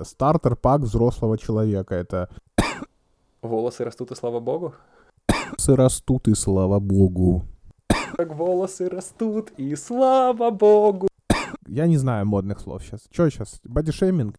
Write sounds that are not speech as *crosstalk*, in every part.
Стартер-пак взрослого человека. Это Волосы растут, и слава богу. волосы растут, и слава богу. Как волосы растут, и слава богу. Я не знаю модных слов сейчас. Что сейчас? Бодишейминг?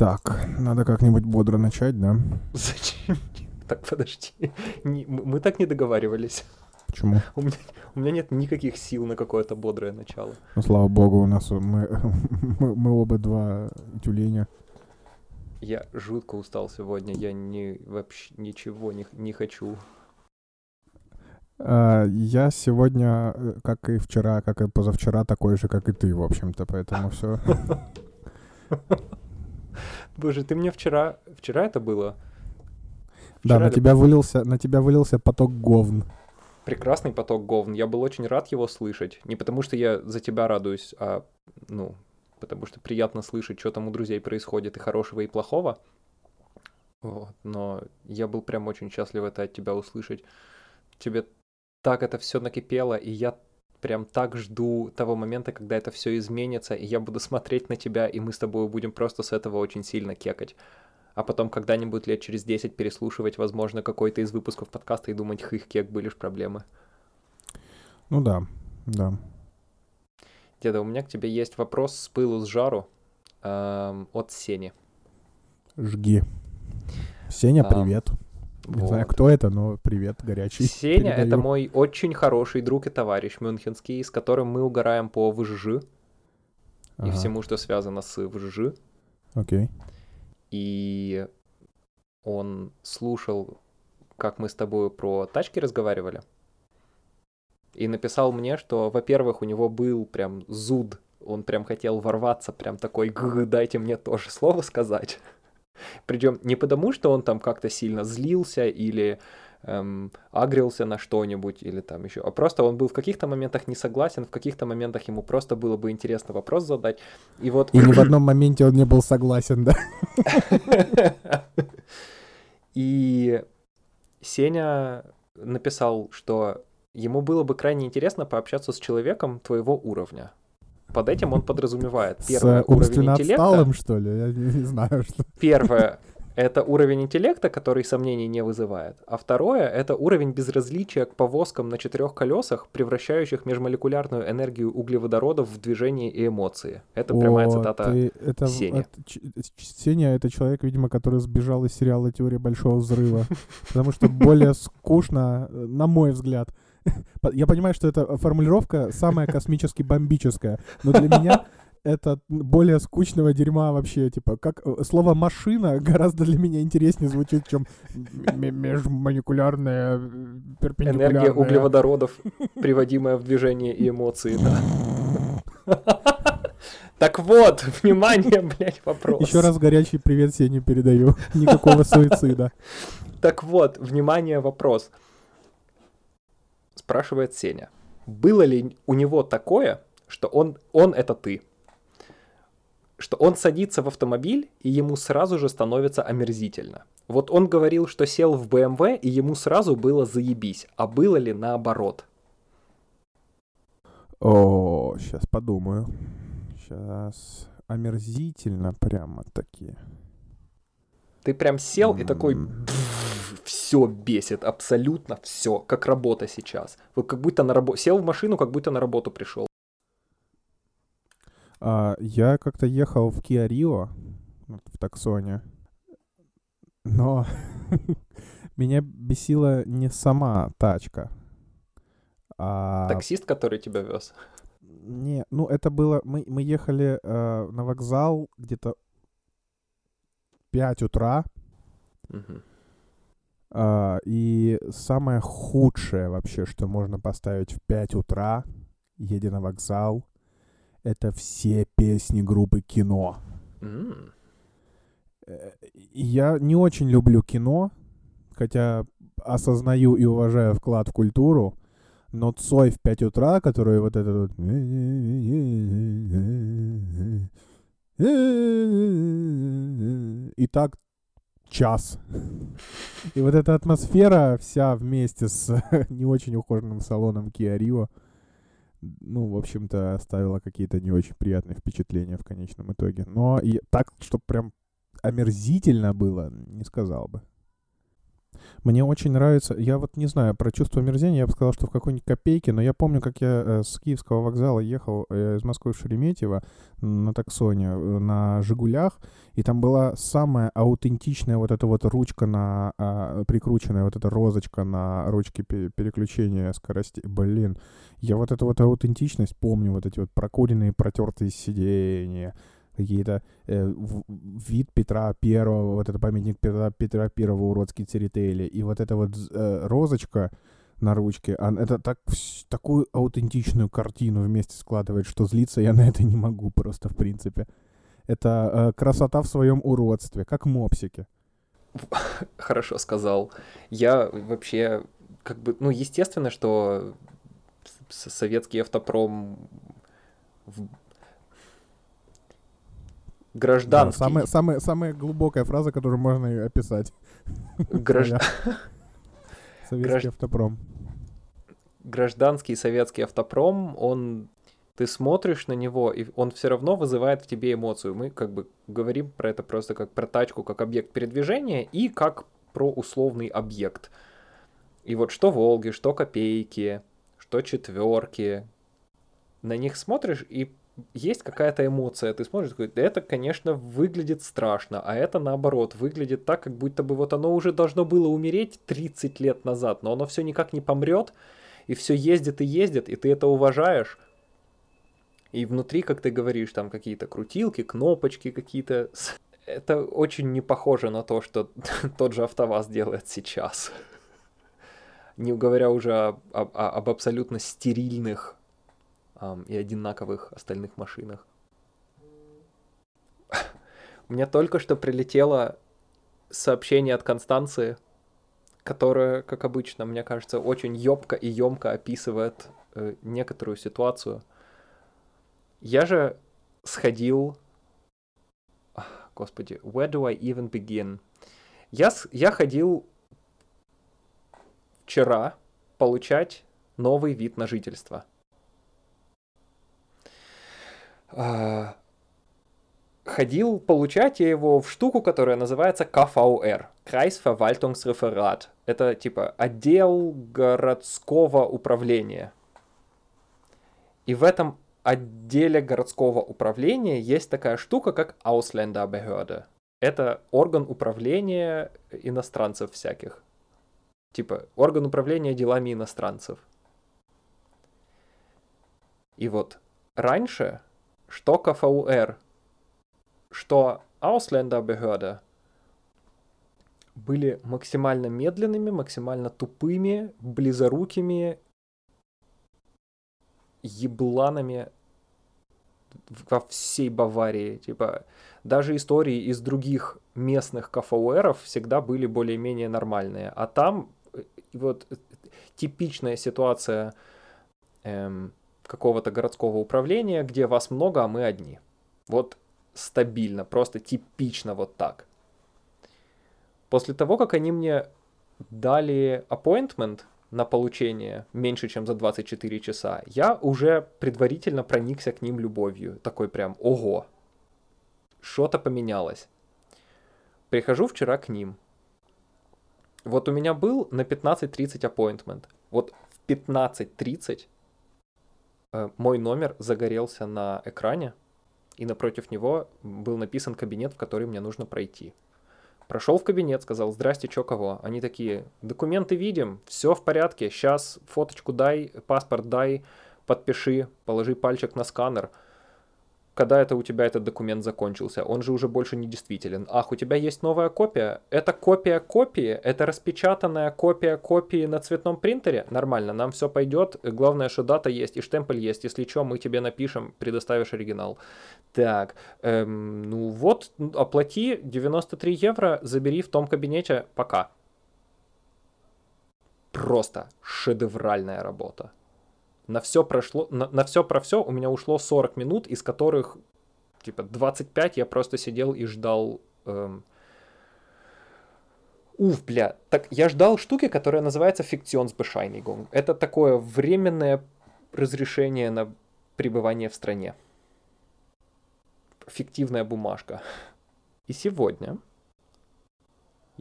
Так, надо как-нибудь бодро начать, да? *laughs* Зачем? Так, подожди. Не- мы так не договаривались. Почему? *laughs* У меня, у меня нет никаких сил на какое-то бодрое начало. Ну, слава богу, у нас у- мы, *laughs* мы, мы оба два тюленя. Я жутко устал сегодня. Я не вообще ничего не, не хочу. А, Я сегодня, э, как и вчера, как и позавчера, такой же, как и ты, в общем-то, поэтому все. Боже, ты мне вчера... Вчера это было? Да, Вчера на это тебя вылился, на тебя вылился поток говн. прекрасный поток говн. Я был очень рад его слышать. Не потому, что я за тебя радуюсь, а, ну, потому что приятно слышать, что там у друзей происходит, и хорошего, и плохого. Вот. Но я был прям очень счастлив это от тебя услышать. Тебе так это все накипело, и я прям так жду того момента, когда это все изменится, и я буду смотреть на тебя, и мы с тобой будем просто с этого очень сильно кекать. А потом когда-нибудь лет через 10 переслушивать, возможно, какой-то из выпусков подкаста и думать, хых, кек, были ж проблемы. Ну да, да. Деда, у меня к тебе есть вопрос с пылу, с жару эм, от Сени. Жги. Сеня, привет. Не знаю, Вот. кто это, но привет, горячий. *laughs* Сеня — это мой очень хороший друг и товарищ мюнхенский, с которым мы угораем по ВЖЖ и Ага, всему, что связано с ВЖЖ. Окей. И он слушал, как мы с тобой про тачки разговаривали. И написал мне, что, во-первых, у него был прям зуд. Он прям хотел ворваться, прям такой, «Гы, дайте мне тоже слово сказать. Причем не потому, что он там как-то сильно злился или эм, агрился на что-нибудь или там еще, а просто он был в каких-то моментах не согласен, в каких-то моментах ему просто было бы интересно вопрос задать. И вот И ни в *clears throat* одном моменте он не был согласен, да? И Сеня написал, что ему было бы крайне интересно пообщаться с человеком твоего уровня. Под этим он подразумевает С первое уровень умственно интеллекта. отсталым, что ли? Я не, не знаю, что. Первое это уровень интеллекта, который сомнений не вызывает. А второе это уровень безразличия к повозкам на четырех колесах, превращающих межмолекулярную энергию углеводородов в движение и эмоции. Это прямая О, цитата. ты- это, Сеня. ч- ч- Сеня — это человек, видимо, который сбежал из сериала «Теория большого взрыва». Потому что более скучно, э, на мой взгляд. *laughs* Я понимаю, что эта формулировка самая космически бомбическая, но для меня это более скучного дерьма вообще, типа, как э, слово «машина» гораздо для меня интереснее звучит, чем межмолекулярная, э, перпендикулярная. Энергия углеводородов, приводимая в движение и эмоции, да. *laughs* Так вот, внимание, блядь, вопрос. Еще раз горячий привет Сене передаю. Никакого суицида. Так вот, внимание, вопрос. Спрашивает Сеня. Было ли у него такое, что он, он это ты? Что он садится в автомобиль, и ему сразу же становится омерзительно. Вот он говорил, что сел в БМВ, и ему сразу было заебись. А было ли наоборот? О, сейчас подумаю. Сейчас омерзительно прямо таки. Ты прям сел и такой, М. все бесит, абсолютно все, как работа сейчас. Вот как будто на работу, сел в машину, как будто на работу пришел. А, я как-то ехал в Kia Rio, в таксоне, но *laughs* меня бесила не сама тачка, а... Таксист, который тебя вез. Не, ну это было... Мы, мы ехали э, на вокзал где-то 5 утра, Мгм. А, и самое худшее вообще, что можно поставить в 5 утра, едя на вокзал, это все песни группы кино. И Я не очень люблю кино, хотя осознаю и уважаю вклад в культуру, но Цой в 5 утра, который вот этот вот... И так час. И вот эта атмосфера вся вместе с *laughs* не очень ухоженным салоном Kia Rio, ну, в общем-то, оставила какие-то не очень приятные впечатления в конечном итоге. Но и так, чтобы прям омерзительно было, не сказал бы. Мне очень нравится, я вот не знаю, про чувство мерзения я бы сказал, что в какой-нибудь копейке, но я помню, как я э, с Киевского вокзала ехал э, из Москвы в Шереметьево на таксоне, э, на «Жигулях», и там была самая аутентичная вот эта вот ручка на, э, прикрученная вот эта розочка на ручке переключения скорости. Блин, я вот эту вот аутентичность помню, вот эти вот прокуренные, протертые сиденья, какие-то э, вид Петра Первого, вот это памятник Петра, Петра Первого уродский церетели, и вот эта вот э, розочка на ручке, а, это так, такую аутентичную картину вместе складывает, что злиться я на это не могу просто, в принципе. Это э, красота в своем уродстве, как мопсики. *laughs* Хорошо сказал. Я вообще, как бы, ну, естественно, что советский автопром гражданский. Да, самая, самая, самая глубокая фраза, которую можно описать. Граждан... Советский Гражд... автопром. Гражданский советский автопром, он ты смотришь на него, и он все равно вызывает в тебе эмоцию. Мы как бы говорим про это просто как про тачку, как объект передвижения и как про условный объект. И вот что Волги, что Копейки, что Четверки, на них смотришь и есть какая-то эмоция, ты смотришь, такой, это, конечно, выглядит страшно, а это, наоборот, выглядит так, как будто бы вот оно уже должно было умереть 30 лет назад, но оно все никак не помрет, и все ездит и ездит, и ты это уважаешь. И внутри, как ты говоришь, там какие-то крутилки, кнопочки какие-то. Это очень не похоже на то, что *laughs* тот же АвтоВАЗ делает сейчас. Не говоря уже об, об, абсолютно стерильных и одинаковых остальных машинах. *laughs* Меня только что прилетело сообщение от Констанции, которое, как обычно, мне кажется, очень ёбко и емко описывает э, некоторую ситуацию. Я же сходил... Господи, where do I even begin? Я, я ходил вчера получать новый вид на жительство. А, ходил получать я его в штуку, которая называется КВР, Kreisverwaltungsreferat. Это типа отдел городского управления. И в этом отделе городского управления есть такая штука, как Ausländerbehörde. Это орган управления иностранцев всяких. Типа орган управления делами иностранцев. И вот раньше что КФУР, что Ausländerbehörde были максимально медленными, максимально тупыми, близорукими, ебланами во всей Баварии. Типа, даже истории из других местных КФУРов всегда были более-менее нормальные. А там э, вот э, типичная ситуация эм, какого-то городского управления, где вас много, а мы одни. Вот стабильно, просто типично вот так. После того, как они мне дали appointment на получение меньше, чем за 24 часа, я уже предварительно проникся к ним любовью. Такой прям, ого, что-то поменялось. Прихожу вчера к ним. Вот у меня был на 15.30 appointment. Вот в 15.30 Э, мой номер загорелся на экране, и напротив него был написан кабинет, в который мне нужно пройти. Прошел в кабинет, сказал, здрасте, чё кого? Они такие, документы видим, все в порядке, сейчас фоточку дай, паспорт дай, подпиши, положи пальчик на сканер – когда это у тебя этот документ закончился, он же уже больше не действителен. Ах, у тебя есть новая копия? Это копия копии? Это распечатанная копия копии на цветном принтере? Нормально, нам все пойдет. Главное, что дата есть и штемпель есть. Если что, мы тебе напишем, предоставишь оригинал. Так, эм, ну вот, оплати 93 евро, забери в том кабинете, пока. Просто шедевральная работа на все прошло, на, на все про все у меня ушло 40 минут, из которых типа 25 я просто сидел и ждал... Эм... Уф, бля. Так, я ждал штуки, которая называется Fiktionsbescheinigung. Это такое временное разрешение на пребывание в стране. Фиктивная бумажка. И сегодня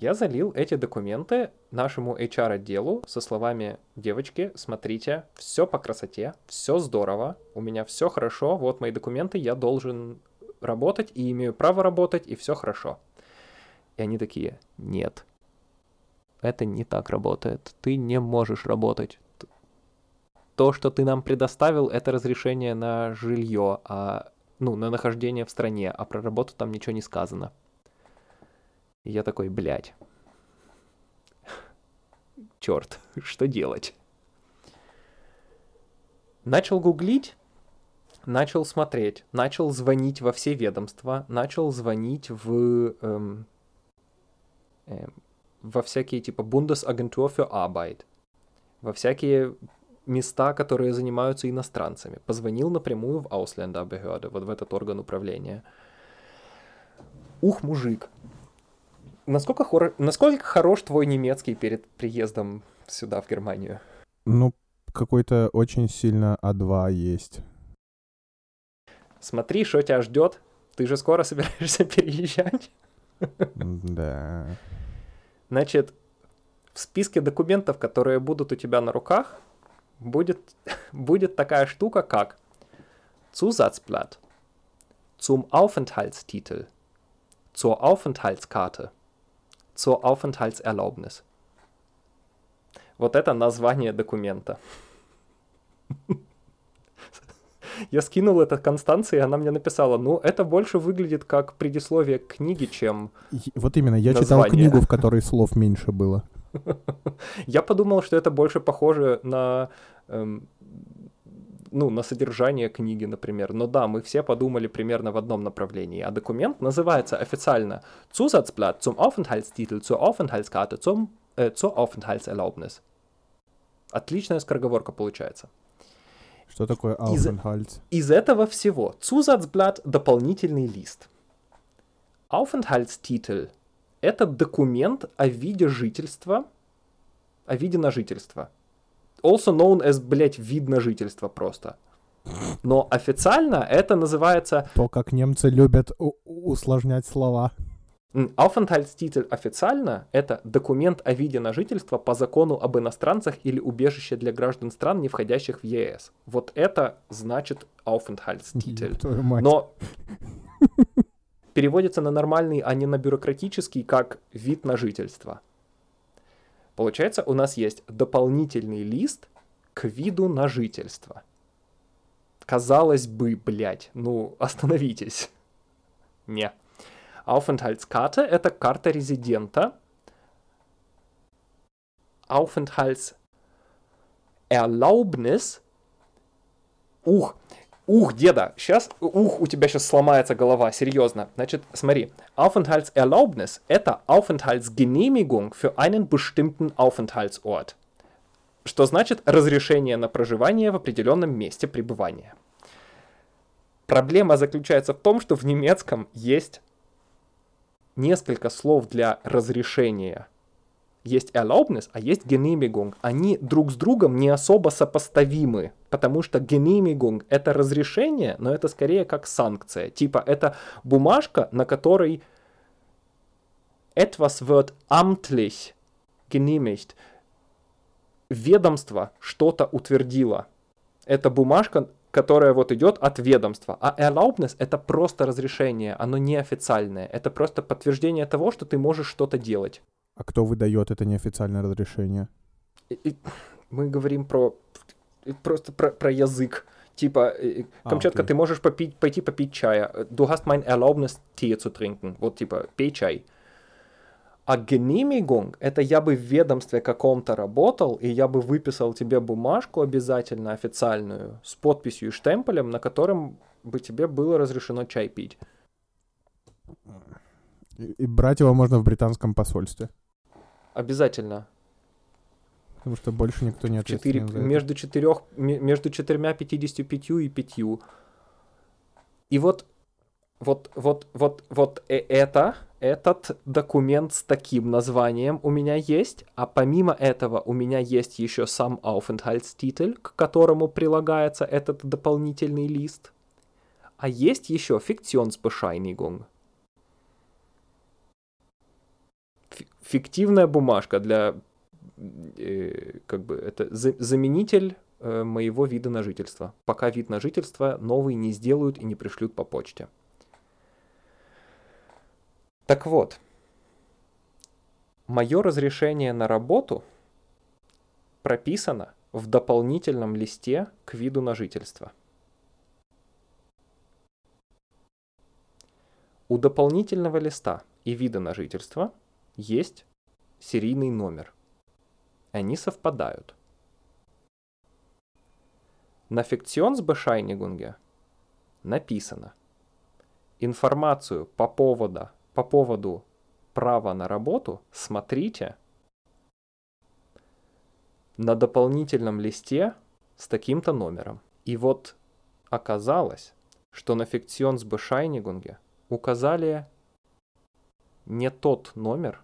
я залил эти документы нашему HR-отделу со словами «Девочки, смотрите, все по красоте, все здорово, у меня все хорошо, вот мои документы, я должен работать и имею право работать, и все хорошо». И они такие «Нет, это не так работает, ты не можешь работать. То, что ты нам предоставил, это разрешение на жилье, а, ну, на нахождение в стране, а про работу там ничего не сказано». Я такой, блядь. Черт, *laughs* что делать? Начал гуглить, начал смотреть, начал звонить во все ведомства, начал звонить в эм, эм, во всякие типа Bundesagentur für Arbeit, во всякие места, которые занимаются иностранцами. Позвонил напрямую в Ausländerbehörde, вот в этот орган управления. Ух, мужик, насколько, хор... насколько хорош твой немецкий перед приездом сюда, в Германию? Ну, какой-то очень сильно А2 есть. Смотри, что тебя ждет. Ты же скоро собираешься переезжать. Да. Значит, в списке документов, которые будут у тебя на руках, будет, будет такая штука, как Zusatzblatt zum Aufenthaltstitel, zur Aufenthaltskarte, zur Aufenthaltserlaubnis. Вот это название документа. *laughs* Я скинул это Констанции, и она мне написала, ну, это больше выглядит как предисловие к книге, чем Вот именно, я название. читал книгу, в которой слов меньше было. *laughs* Я подумал, что это больше похоже на эм, ну, на содержание книги, например. Но да, мы все подумали примерно в одном направлении. А документ называется официально Zusatzblatt zum Aufenthaltstitel, zur Aufenthaltskarte, zum, äh, zur Aufenthaltserlaubnis. Отличная скороговорка получается. Что такое Aufenthalt? Из, из этого всего Zusatzblatt — дополнительный лист. Aufenthaltstitel — это документ о виде жительства, о виде на жительство also known as, блядь, вид на жительство просто. Но официально это называется... То, как немцы любят усложнять слова. Aufenthaltstitel официально — это документ о виде на жительство по закону об иностранцах или убежище для граждан стран, не входящих в ЕС. Вот это значит Aufenthaltstitel. *laughs* Но переводится на нормальный, а не на бюрократический, как вид на жительство. Получается, у нас есть дополнительный лист к виду на жительство. Казалось бы, блядь, ну остановитесь. Не. Aufenthaltskarte — это карта резидента. Aufenthaltserlaubnis. Ух, Ух, деда, сейчас, ух, у тебя сейчас сломается голова, серьезно. Значит, смотри, Aufenthaltserlaubnis — это Aufenthaltsgenehmigung für einen bestimmten Aufenthaltsort. Что значит разрешение на проживание в определенном месте пребывания. Проблема заключается в том, что в немецком есть несколько слов для разрешения — есть erlaubnis, а есть genehmigung. Они друг с другом не особо сопоставимы, потому что genehmigung — это разрешение, но это скорее как санкция. Типа это бумажка, на которой etwas wird amtlich genehmigt. Ведомство что-то утвердило. Это бумажка, которая вот идет от ведомства. А erlaubnis — это просто разрешение, оно неофициальное. Это просто подтверждение того, что ты можешь что-то делать. А кто выдает это неофициальное разрешение? И, и, мы говорим про просто про, про язык. Типа, Камчатка, а, ты можешь попить, пойти попить чая. Du hast mein Erlaubnis, Tee zu trinken. Вот, типа, пей чай. А Genehmigung — это я бы в ведомстве каком-то работал, и я бы выписал тебе бумажку обязательно официальную с подписью и штемпелем, на котором бы тебе было разрешено чай пить. И брать его можно в британском посольстве. Обязательно. Потому что больше никто не ответственен 4, между, четырех, между четырьмя, пятидесятью пятью и пятью. И вот вот, вот, вот, вот э, это, этот документ с таким названием у меня есть, а помимо этого у меня есть еще сам Aufenthaltstitel, к которому прилагается этот дополнительный лист. А есть еще Fiktionsbescheinigung. Фиктивная бумажка для, э, как бы, это за, заменитель э, моего вида на жительство, пока вид на жительство новый не сделают и не пришлют по почте. Так вот, мое разрешение на работу прописано в дополнительном листе к виду на жительство. У дополнительного листа и вида на жительство есть серийный номер. Они совпадают. На Fiktionsbescheinigung написано информацию по поводу по поводу права на работу смотрите на дополнительном листе с таким-то номером. И вот оказалось, что на Fiktionsbescheinigung указали не тот номер,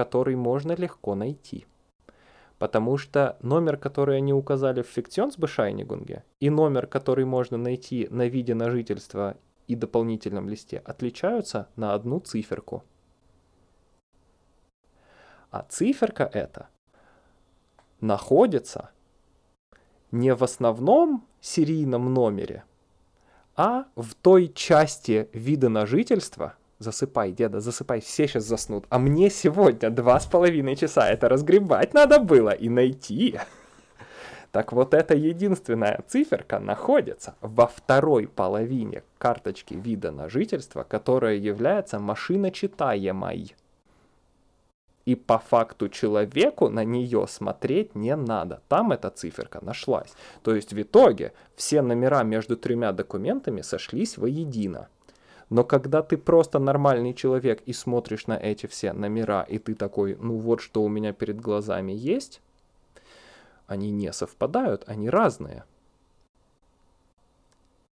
который можно легко найти. Потому что номер, который они указали в Fiktionsbescheinigung, и номер, который можно найти на виде на жительство и дополнительном листе отличаются на одну циферку. А циферка эта находится не в основном серийном номере, а в той части вида на жительство, засыпай, деда, засыпай, все сейчас заснут, а мне сегодня два с половиной часа это разгребать надо было и найти. Так вот эта единственная циферка находится во второй половине карточки вида на жительство, которая является машиночитаемой. И по факту человеку на нее смотреть не надо. Там эта циферка нашлась. То есть в итоге все номера между тремя документами сошлись воедино. Но когда ты просто нормальный человек и смотришь на эти все номера, и ты такой, ну вот что у меня перед глазами есть, они не совпадают, они разные.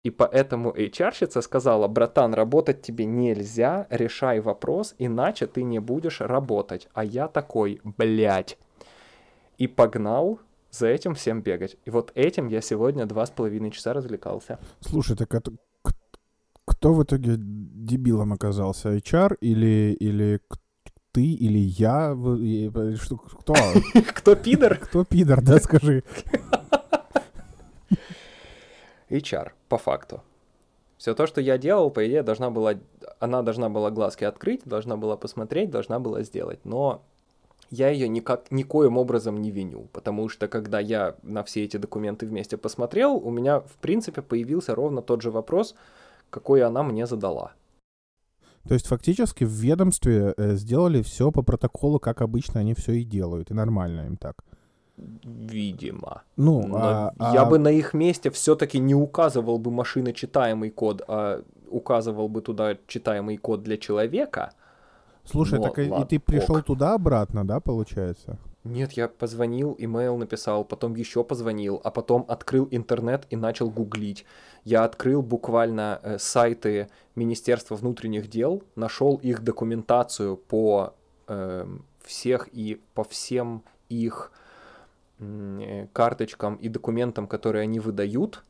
И поэтому HR-щица сказала, братан, работать тебе нельзя, решай вопрос, иначе ты не будешь работать. А я такой, блядь. И погнал за этим всем бегать. И вот этим я сегодня два с половиной часа развлекался. Слушай, так это кто в итоге дебилом оказался? HR или, или ты или я? Что, кто? *laughs* Кто пидор? Кто пидор, да, скажи. HR, по факту. Все то, что я делал, по идее, должна была, она должна была глазки открыть, должна была посмотреть, должна была сделать. Но я ее никак, никоим образом не виню, потому что когда я на все эти документы вместе посмотрел, у меня, в принципе, появился ровно тот же вопрос, какой она мне задала. То есть фактически в ведомстве э, сделали все по протоколу, как обычно они все и делают, и нормально им так. Видимо. Ну, а, я а... бы на их месте все-таки не указывал бы машиночитаемый код, а указывал бы туда читаемый код для человека. Слушай, Но, так ладно, и ты пришел ок. туда обратно, да, получается? Нет, я позвонил, имейл написал, потом еще позвонил, а потом открыл интернет и начал гуглить. Я открыл буквально э, сайты Министерства внутренних дел, нашел их документацию по э, всех и по всем их э, карточкам и документам, которые они выдают.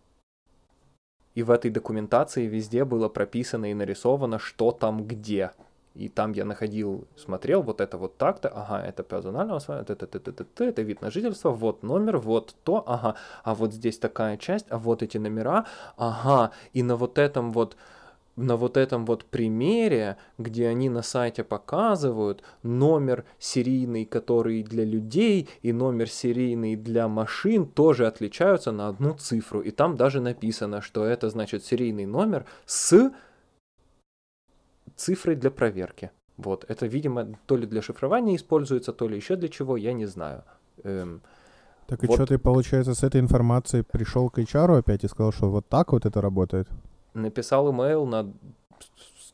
И в этой документации везде было прописано и нарисовано, что там где. И там я находил, смотрел, вот это вот так-то, ага, это персональное это, это, это, это, это, это вид на жительство, вот номер, вот то, ага, а вот здесь такая часть, а вот эти номера, ага, и на вот этом вот, на вот этом вот примере, где они на сайте показывают номер серийный, который для людей, и номер серийный для машин тоже отличаются на одну цифру. И там даже написано, что это значит серийный номер с цифры для проверки. Вот, это, видимо, то ли для шифрования используется, то ли еще для чего, я не знаю. Эм, так и вот. что ты, получается, с этой информацией пришел к HR опять и сказал, что вот так вот это работает? Написал имейл на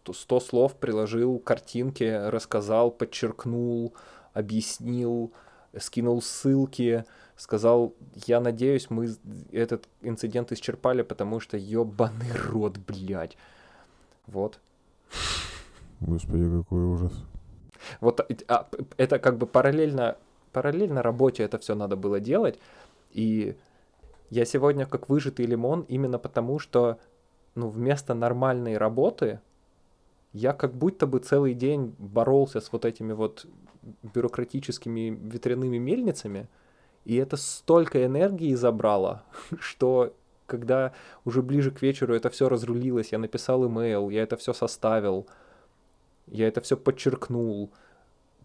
100 слов, приложил картинки, рассказал, подчеркнул, объяснил, скинул ссылки, сказал, я надеюсь, мы этот инцидент исчерпали, потому что ебаный рот, блядь. Вот. Господи, какой ужас. Вот а, это как бы параллельно, параллельно работе это все надо было делать. И я сегодня как выжатый лимон именно потому, что ну, вместо нормальной работы я как будто бы целый день боролся с вот этими вот бюрократическими ветряными мельницами, и это столько энергии забрало, *laughs* что когда уже ближе к вечеру это все разрулилось, я написал имейл, я это все составил, я это все подчеркнул,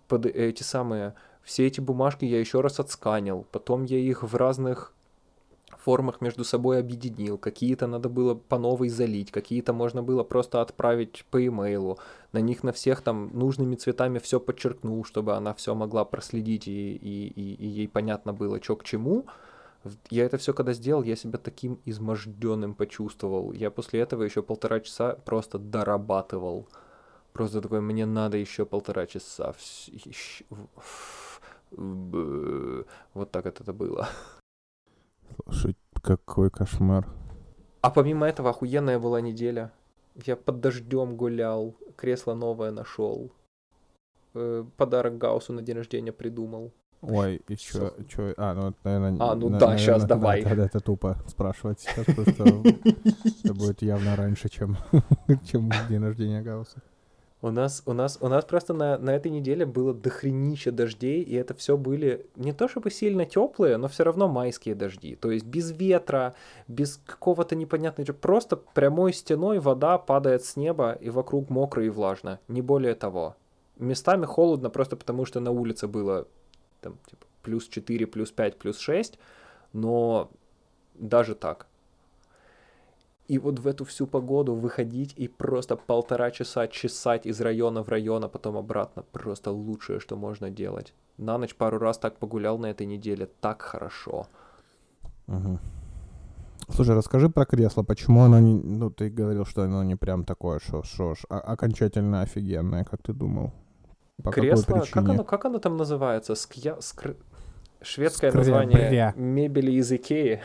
под эти самые, все эти бумажки я еще раз отсканил, потом я их в разных формах между собой объединил, какие-то надо было по новой залить, какие-то можно было просто отправить по имейлу, на них на всех там нужными цветами все подчеркнул, чтобы она все могла проследить и, и, и, и ей понятно было, что к чему. Я это все когда сделал, я себя таким изможденным почувствовал. Я после этого еще полтора часа просто дорабатывал. Просто такой, мне надо еще полтора часа. Вот так это было. Слушай, какой кошмар. А помимо этого охуенная была неделя. Я под дождем гулял, кресло новое нашел. Э, подарок Гаусу на день рождения придумал. Ой, и чё, чё, а, ну, наверное... А, ну на, да, наверное, сейчас давай. Да, это тупо спрашивать сейчас, *laughs* просто это будет явно раньше, чем, *laughs* чем день рождения Гаусса. У нас, у нас, у нас просто на, на этой неделе было дохренища дождей, и это все были не то чтобы сильно теплые, но все равно майские дожди. То есть без ветра, без какого-то непонятного, просто прямой стеной вода падает с неба, и вокруг мокро и влажно. Не более того. Местами холодно просто потому, что на улице было там, типа, плюс 4, плюс 5, плюс 6, но даже так. И вот в эту всю погоду выходить и просто полтора часа чесать из района в район, а потом обратно, просто лучшее, что можно делать. На ночь пару раз так погулял на этой неделе, так хорошо. Угу. Слушай, расскажи про кресло, почему оно не... Ну, ты говорил, что оно не прям такое, что, что а, окончательно офигенное, как ты думал? По кресло, как оно, как оно там называется? Скья... Скр... Шведское Скря... название мебели из Икеи.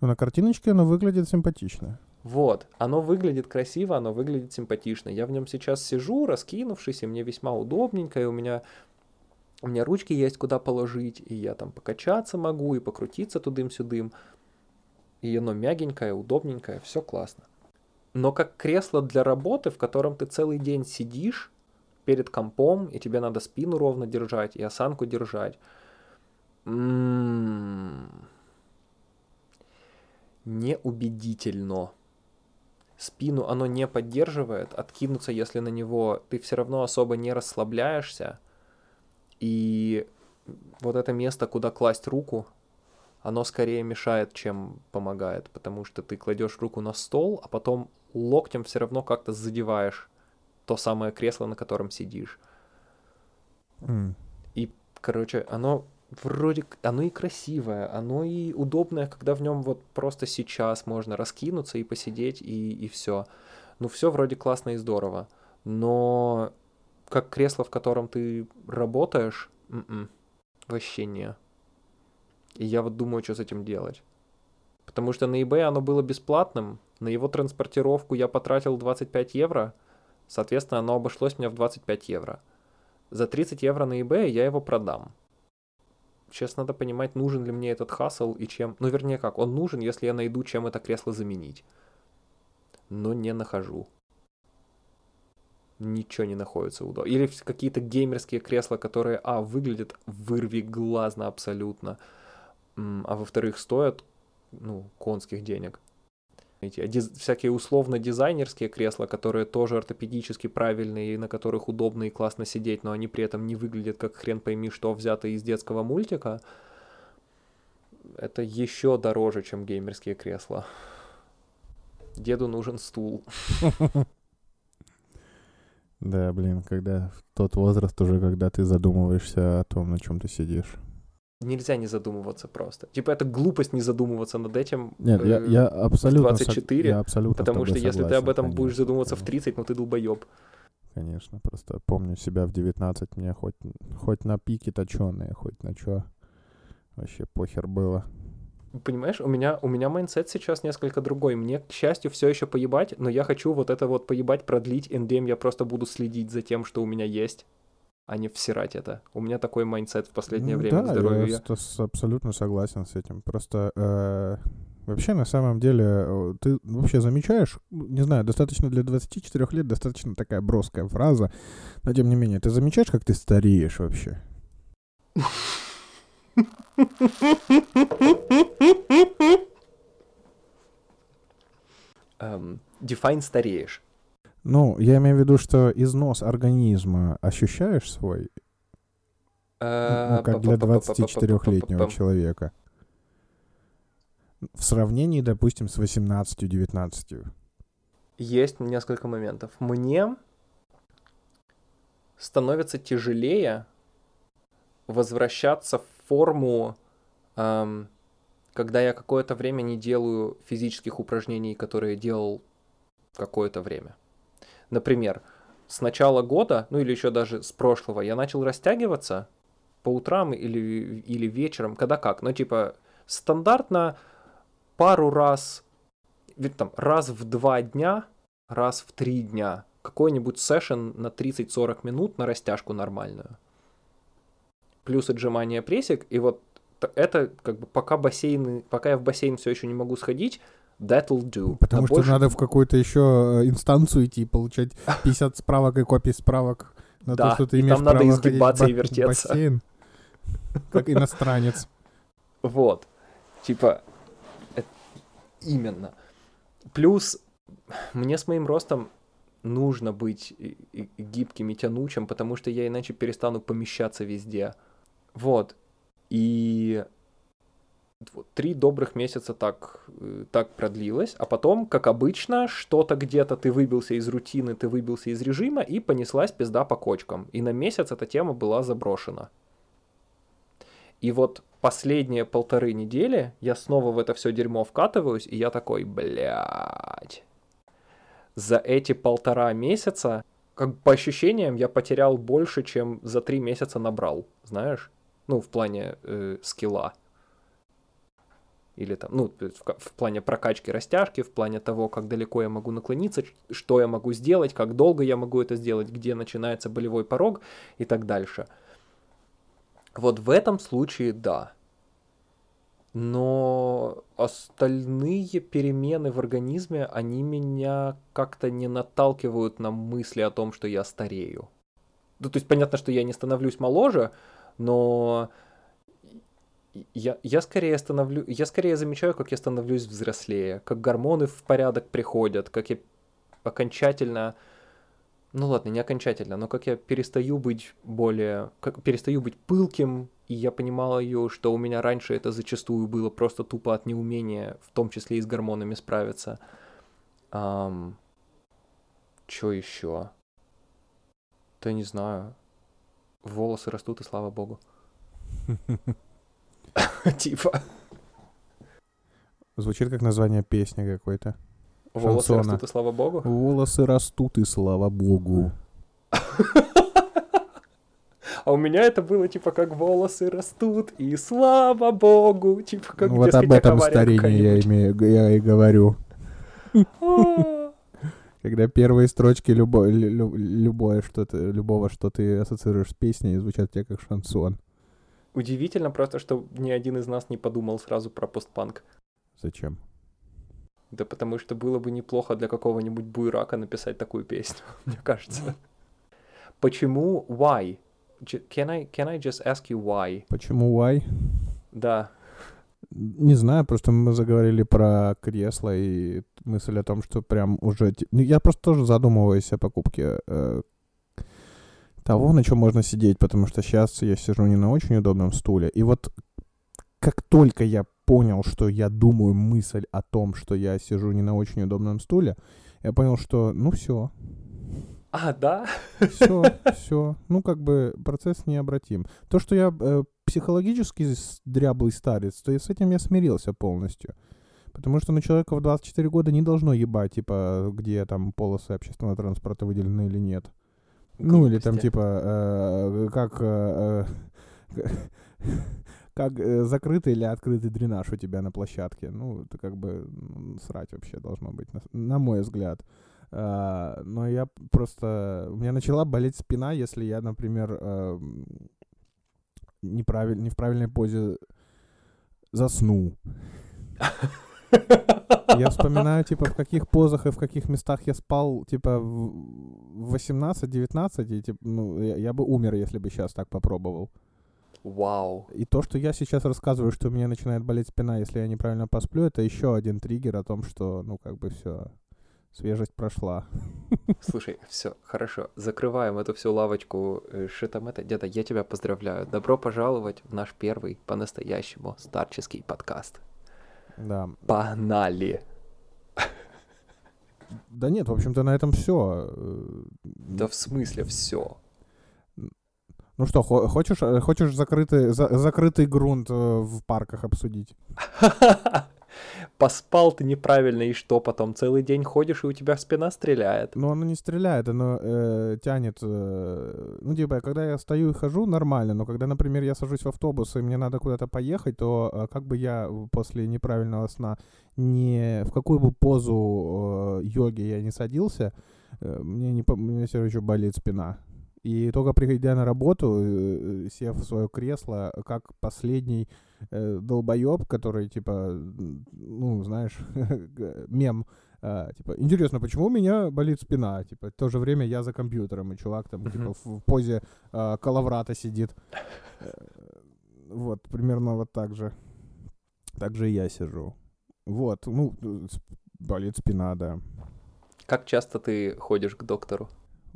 Ну, на картиночке оно выглядит симпатично. Вот, оно выглядит красиво, оно выглядит симпатично. Я в нем сейчас сижу, раскинувшись, и мне весьма удобненько, и у меня, у меня ручки есть куда положить, и я там покачаться могу, и покрутиться тудым-сюдым. И оно мягенькое, удобненькое, все классно. Но как кресло для работы, в котором ты целый день сидишь перед компом, и тебе надо спину ровно держать, и осанку держать. М-м-м. Неубедительно спину оно не поддерживает, откинуться, если на него ты все равно особо не расслабляешься, и вот это место, куда класть руку, оно скорее мешает, чем помогает, потому что ты кладешь руку на стол, а потом локтем все равно как-то задеваешь то самое кресло, на котором сидишь. Mm. И, короче, оно вроде оно и красивое, оно и удобное, когда в нем вот просто сейчас можно раскинуться и посидеть и, и все. Ну, все вроде классно и здорово. Но как кресло, в котором ты работаешь, м-м, вообще не. И я вот думаю, что с этим делать. Потому что на eBay оно было бесплатным, на его транспортировку я потратил 25 евро, соответственно, оно обошлось мне в 25 евро. За 30 евро на eBay я его продам. Сейчас надо понимать, нужен ли мне этот хасл и чем... Ну, вернее как, он нужен, если я найду, чем это кресло заменить. Но не нахожу. Ничего не находится удобно. Или какие-то геймерские кресла, которые, а, выглядят вырви глазно абсолютно, а во-вторых, стоят, ну, конских денег эти диз, всякие условно-дизайнерские кресла, которые тоже ортопедически правильные и на которых удобно и классно сидеть, но они при этом не выглядят как хрен пойми что взято из детского мультика, это еще дороже, чем геймерские кресла. Деду нужен стул. *laughs* Да, блин, когда тот возраст уже, когда ты задумываешься о том, на чем ты сидишь нельзя не задумываться просто. Типа это глупость не задумываться над этим Нет, э, я, я абсолютно в 24, я абсолютно потому что если ты об этом конечно, будешь задумываться конечно. в 30, ну ты долбоеб. Конечно, просто помню себя в 19, мне хоть, хоть на пике точеные, хоть на чё. Вообще похер было. Понимаешь, у меня, у меня mindset сейчас несколько другой. Мне, к счастью, все еще поебать, но я хочу вот это вот поебать продлить, and then я просто буду следить за тем, что у меня есть, а не всирать это. У меня такой mindset в последнее Ну время да, здоровья. я с- с- абсолютно согласен с этим. Просто э, вообще на самом деле ты вообще замечаешь, не знаю, достаточно для 24 лет, достаточно такая броская фраза, но тем не менее, ты замечаешь, как ты стареешь вообще? Эм, define стареешь. Ну, я имею в виду, что износ организма ощущаешь свой, Э, ну, как для 24-летнего человека? В сравнении, допустим, с 18-19. Есть несколько моментов. Мне становится тяжелее возвращаться в форму, эм, когда я какое-то время не делаю физических упражнений, которые делал какое-то время. Например, с начала года, ну или еще даже с прошлого, я начал растягиваться по утрам или, или вечером, когда как. Ну, типа, стандартно пару раз, ведь там, раз в два дня, раз в три дня, какой-нибудь сессион на 30-40 минут на растяжку нормальную. Плюс отжимание прессик, и вот это как бы пока бассейны, пока я в бассейн все еще не могу сходить, that'll do. Потому На что больше- надо в какую-то еще инстанцию идти и получать *laughs* 50 справок и копий справок на Да, то, что ты имеешь там надо право ходить изгибаться и вертеться. бассейн. Как иностранец. *laughs* Вот. Типа, э- именно. Плюс мне с моим ростом нужно быть гибким и тянучим, потому что я иначе перестану помещаться везде. Вот. И три добрых месяца так, э, так продлилось, а потом, как обычно, что-то где-то ты выбился из рутины, ты выбился из режима, и понеслась пизда по кочкам. И на месяц эта тема была заброшена. И вот последние полторы недели я снова в это все дерьмо вкатываюсь, и я такой, блядь. За эти полтора месяца, как по ощущениям, я потерял больше, чем за три месяца набрал, знаешь? Ну, в плане э, скилла. Или там, ну, в, в плане прокачки растяжки, в плане того, как далеко я могу наклониться, что я могу сделать, как долго я могу это сделать, где начинается болевой порог и так дальше. Вот в этом случае да. Но остальные перемены в организме, они меня как-то не наталкивают на мысли о том, что я старею. Ну, то есть понятно, что я не становлюсь моложе, но я, я скорее становлю, я скорее замечаю, как я становлюсь взрослее, как гормоны в порядок приходят, как я окончательно, ну ладно, не окончательно, но как я перестаю быть более, как перестаю быть пылким, и я понимаю, что у меня раньше это зачастую было просто тупо от неумения, в том числе и с гормонами справиться. Ам, чё еще? Да не знаю. Волосы растут, и слава богу. *laughs* *laughs* Типа. Звучит как название песни какой-то. Волосы Шансона. растут, и слава богу. Волосы растут, и слава богу. *laughs* А у меня это было типа как волосы растут, и слава богу. Типа как Ну, вот об этом старении я, имею, я и говорю. *laughs* А, Когда первые строчки любо, лю- лю- любое что-то, любого, что ты ассоциируешь с песней, звучат тебе как шансон. Удивительно просто, что ни один из нас не подумал сразу про постпанк. Зачем? Да потому что было бы неплохо для какого-нибудь буйрака написать такую песню, *laughs* мне кажется. Почему? Why? Can I, can I just ask you why? Почему why? Да. Не знаю, просто мы заговорили про кресло и мысль о том, что прям уже... Ну, я просто тоже задумываюсь о покупке э, того, на чем можно сидеть, потому что сейчас я сижу не на очень удобном стуле. И вот как только я понял, что я думаю мысль о том, что я сижу не на очень удобном стуле, я понял, что ну все, А, да? все, *laughs* все. Ну, как бы процесс необратим. То, что я э, психологически дряблый старец, то и с этим я смирился полностью. Потому что на человека в 24 года не должно ебать, типа, где там полосы общественного транспорта выделены или нет. Ну, или там, типа, э, как... э, э, *laughs* как закрытый или открытый дренаж у тебя на площадке. Ну, это как бы срать вообще должно быть, на, мой взгляд. А, но я просто... У меня начала болеть спина, если я, например, неправиль, не в правильной позе засну. *laughs* Я вспоминаю, типа, в каких позах и в каких местах я спал, типа, в 18-19, и, типа, ну, я, я бы умер, если бы сейчас так попробовал. Вау. И то, что я сейчас рассказываю, что у меня начинает болеть спина, если я неправильно посплю, это еще один триггер о том, что, ну, как бы все, свежесть прошла. *laughs* Слушай, все, хорошо. Закрываем эту всю лавочку э, шитом это. Деда, я тебя поздравляю. Добро пожаловать в наш первый по-настоящему старческий подкаст. Да. Погнали! Да нет, в общем-то, на этом все. Да в смысле все? Ну что, хо- хочешь, э, хочешь закрытый, за- закрытый грунт э, в парках обсудить? *laughs* Поспал ты неправильно, и что потом? Целый день ходишь, и у тебя спина стреляет. Ну, оно не стреляет, оно э, тянет. э, ну, типа, когда я стою и хожу, нормально, но когда, например, я сажусь в автобус, и мне надо куда-то поехать, то э, как бы я после неправильного сна не в какую бы позу э, йоги я не садился, э, мне, не, мне все еще болит спина. И только приходя на работу, э, э, сев в свое кресло, как последний э, долбоеб, который, типа, ну, знаешь, *laughs* мем, а, типа, интересно, почему у меня болит спина? Типа, в то же время я за компьютером, и чувак там, типа, в, в позе а, калаврата сидит. Э, Вот, примерно вот так же. Так же и я сижу. Вот, ну, э, болит спина, да. Как часто ты ходишь к доктору?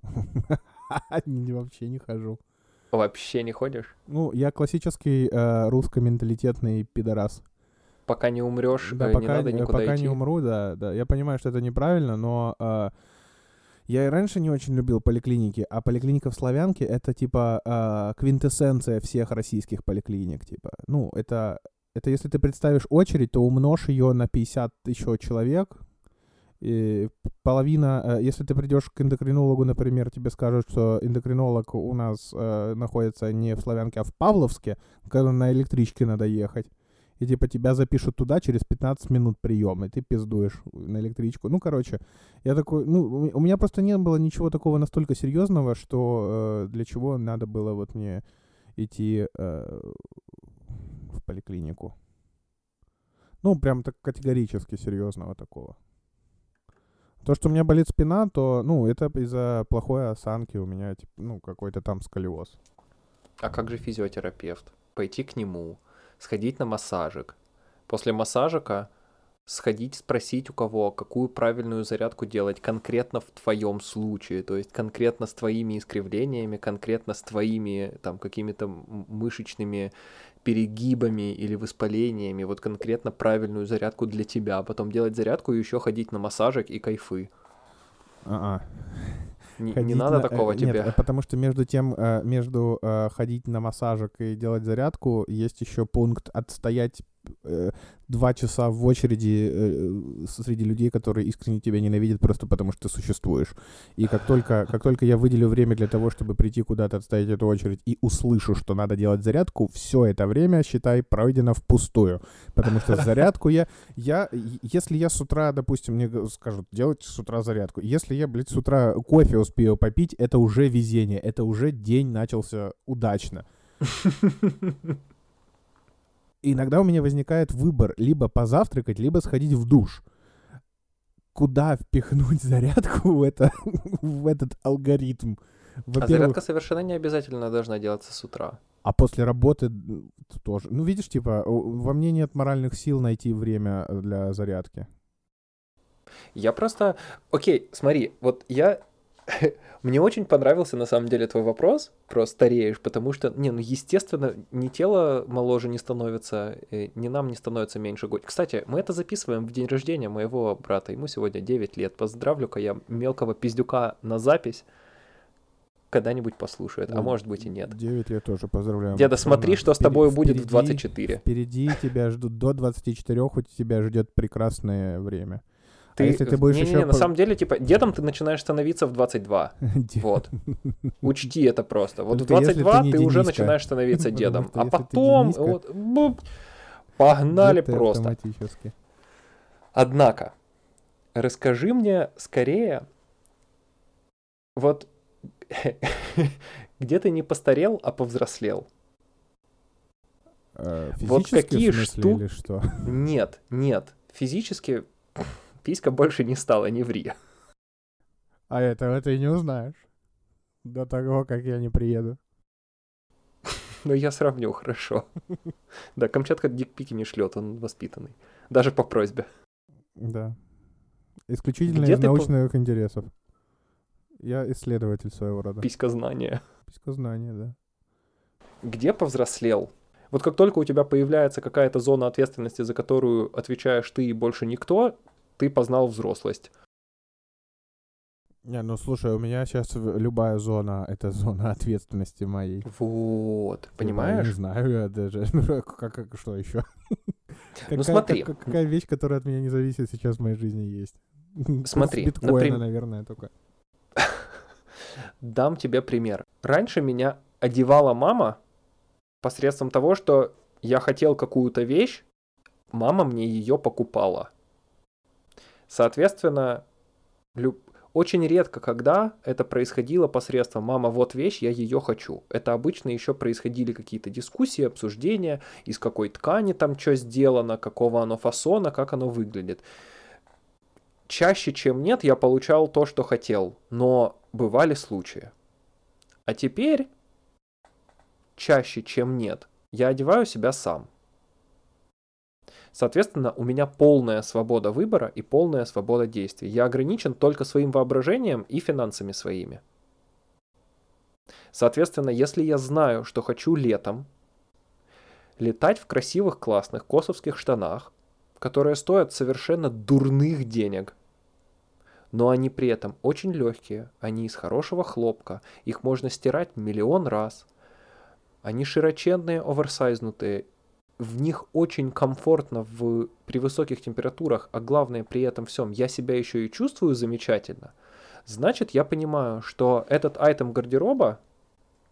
*laughs* *laughs* Не- Вообще не хожу. Вообще не ходишь? Ну, я классический э, русско-менталитетный пидорас. Пока не умрешь, Да, э, не пока, надо э, никуда пока идти. не умру, да, да. Я понимаю, что это неправильно, но э, я и раньше не очень любил поликлиники, а поликлиника в Славянке это типа э, квинтэссенция всех российских поликлиник, типа. Ну, это, это если ты представишь очередь, то умножь ее на 50 еще человек, половина, э, если ты придешь к эндокринологу, например, тебе скажут, что эндокринолог у нас э, находится не в Славянке, а в Павловске, когда на электричке надо ехать. И типа тебя запишут туда через 15 минут прием, и ты пиздуешь на электричку. Ну, короче, я такой, ну, у меня просто не было ничего такого настолько серьезного, что э, для чего надо было вот мне идти э, в поликлинику. Ну, прям так категорически серьезного такого. То, что у меня болит спина, то, ну, это из-за плохой осанки у меня, типа, ну, какой-то там сколиоз. А как же физиотерапевт? Пойти к нему, сходить на массажик. После массажика сходить спросить у кого, какую правильную зарядку делать конкретно в твоем случае, то есть конкретно с твоими искривлениями, конкретно с твоими там какими-то мышечными перегибами или воспалениями, вот конкретно правильную зарядку для тебя, а потом делать зарядку и еще ходить на массажик и кайфы. А-а. Не, не надо на- э, такого нет, тебе. э, потому что между тем, э, между ходить на массажик и делать зарядку, есть еще пункт отстоять два часа в очереди э, среди людей, которые искренне тебя ненавидят просто потому, что ты существуешь. И как только, как только я выделю время для того, чтобы прийти куда-то, отстоять эту очередь и услышу, что надо делать зарядку, все это время, считай, пройдено впустую. Потому что зарядку я... я если я с утра, допустим, мне скажут, делать с утра зарядку. Если я, блядь, с утра кофе успею попить, это уже везение. Это уже день начался удачно. *laughs* Иногда у меня возникает выбор либо позавтракать, либо сходить в душ. Куда впихнуть *laughs* зарядку в, это, *laughs* в этот алгоритм? А зарядка совершенно не обязательно должна делаться с утра. а после работы м, тоже. Ну, видишь, типа, во мне нет моральных сил найти время э, для зарядки. Я просто... Окей, смотри, вот я... *laughs* Мне очень понравился на самом деле твой вопрос про стареешь, потому что, не, ну естественно, ни тело моложе не становится, э, ни нам не становится меньше годик. Кстати, мы это записываем в день рождения моего брата, ему сегодня 9 лет. Поздравлю-ка я мелкого пиздюка на запись, когда-нибудь послушает, а Ну, может быть и нет. 9 лет тоже поздравляю. Деда, смотри, что с тобой будет в впереди- 24. Впереди тебя ждут до 24, хоть тебя ждет прекрасное время. А если ты будешь не, не, еще... не, на самом деле, типа, дедом ты начинаешь становиться в 22. *laughs* Вот. Учти это просто. Вот в Только если 22 ты ты, не уже начинаешь становиться *laughs* дедом. А ты потом, погнали ты просто. Однако, расскажи мне скорее, вот *laughs* где ты не постарел, а повзрослел? Э, Вот какие в смысле, шту- или что? Нет, нет. Физически писька больше не стала, не ври. А этого ты не узнаешь. До того, как я не приеду. *laughs* Но я сравню, хорошо. *laughs* Да, Камчатка дикпики не шлет, он воспитанный. Даже по просьбе. Да. Исключительно Где из по- научных интересов. Я исследователь своего рода. Писька знания. Писькознание, да. Где повзрослел? Вот как только у тебя появляется какая-то зона ответственности, за которую отвечаешь ты и больше никто, ты познал взрослость. Не, ну слушай, у меня сейчас любая зона — это зона *laughs* ответственности моей. Вот, Я понимаешь? не знаю, я даже... *laughs* ну, Как, как- что еще? *laughs* Какая- смотри. как- Какая вещь, которая от меня не зависит сейчас в моей жизни есть? Смотри, биткоина, наверное, только. Дам тебе пример. Раньше меня одевала мама посредством того, что я хотел какую-то вещь, мама мне ее покупала. Соответственно, лю- очень редко, когда это происходило посредством «мама, вот вещь, я ее хочу». Это обычно еще происходили какие-то дискуссии, обсуждения, из какой ткани там что сделано, какого оно фасона, как оно выглядит. Чаще, чем нет, я получал то, что хотел, но бывали случаи. А теперь, чаще, чем нет, я одеваю себя сам. Соответственно, у меня полная свобода выбора и полная свобода действий. Я ограничен только своим воображением и финансами своими. Соответственно, если я знаю, что хочу летом летать в красивых, классных косовских штанах, которые стоят совершенно дурных денег, но они при этом очень легкие, они из хорошего хлопка, их можно стирать миллион раз, они широченные, оверсайзнутые, в них очень комфортно в, при высоких температурах, а главное при этом всем, я себя еще и чувствую замечательно, значит я понимаю, что этот айтем гардероба,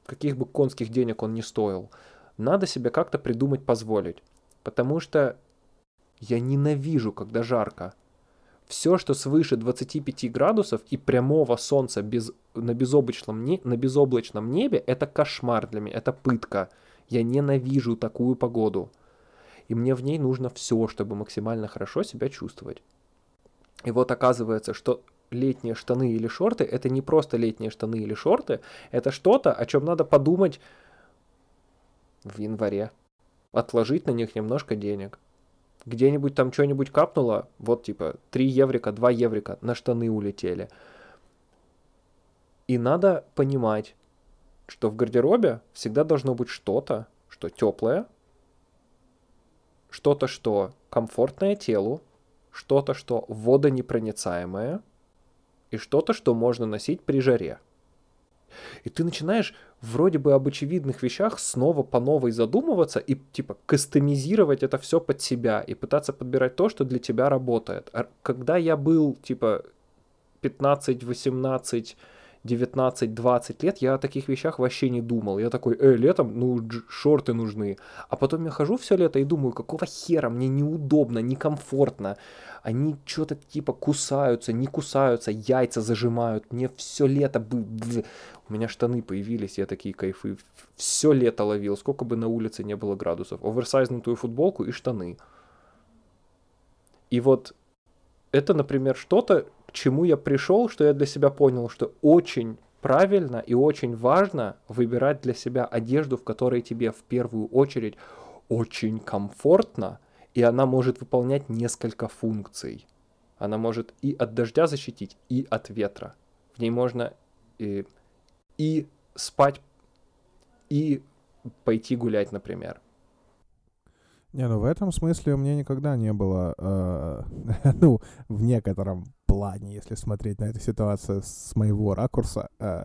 каких бы конских денег он ни стоил, надо себе как-то придумать позволить. Потому что я ненавижу, когда жарко. Все, что свыше 25 градусов и прямого солнца без, на, безоблачном на безоблачном небе, это кошмар для меня, это пытка. Я ненавижу такую погоду. И мне в ней нужно все, чтобы максимально хорошо себя чувствовать. И вот оказывается, что летние штаны или шорты это не просто летние штаны или шорты, это что-то, о чем надо подумать в январе. Отложить на них немножко денег. Где-нибудь там что-нибудь капнуло, вот типа 3 еврика, 2 еврика на штаны улетели. И надо понимать, что в гардеробе всегда должно быть что-то, что теплое, что-то, что комфортное телу, что-то, что водонепроницаемое, и что-то, что можно носить при жаре. И ты начинаешь вроде бы об очевидных вещах снова по новой задумываться и типа кастомизировать это все под себя и пытаться подбирать то, что для тебя работает. А когда я был типа 15, 18, 19, 20 лет, я о таких вещах вообще не думал. Я такой, э, летом, ну, шорты нужны. А потом я хожу все лето и думаю, какого хера, мне неудобно, некомфортно. Они что-то типа кусаются, не кусаются, яйца зажимают. Мне все лето... У меня штаны появились, я такие кайфы. Все лето ловил, сколько бы на улице не было градусов. Оверсайзнутую футболку и штаны. И вот это, например, что-то, чему я пришел, что я для себя понял, что очень правильно и очень важно выбирать для себя одежду, в которой тебе в первую очередь очень комфортно, и она может выполнять несколько функций. Она может и от дождя защитить, и от ветра. В ней можно и, и спать, и пойти гулять, например. Не, ну в этом смысле у меня никогда не было, э, *laughs* ну, в некотором плане, если смотреть на эту ситуацию с моего ракурса, э,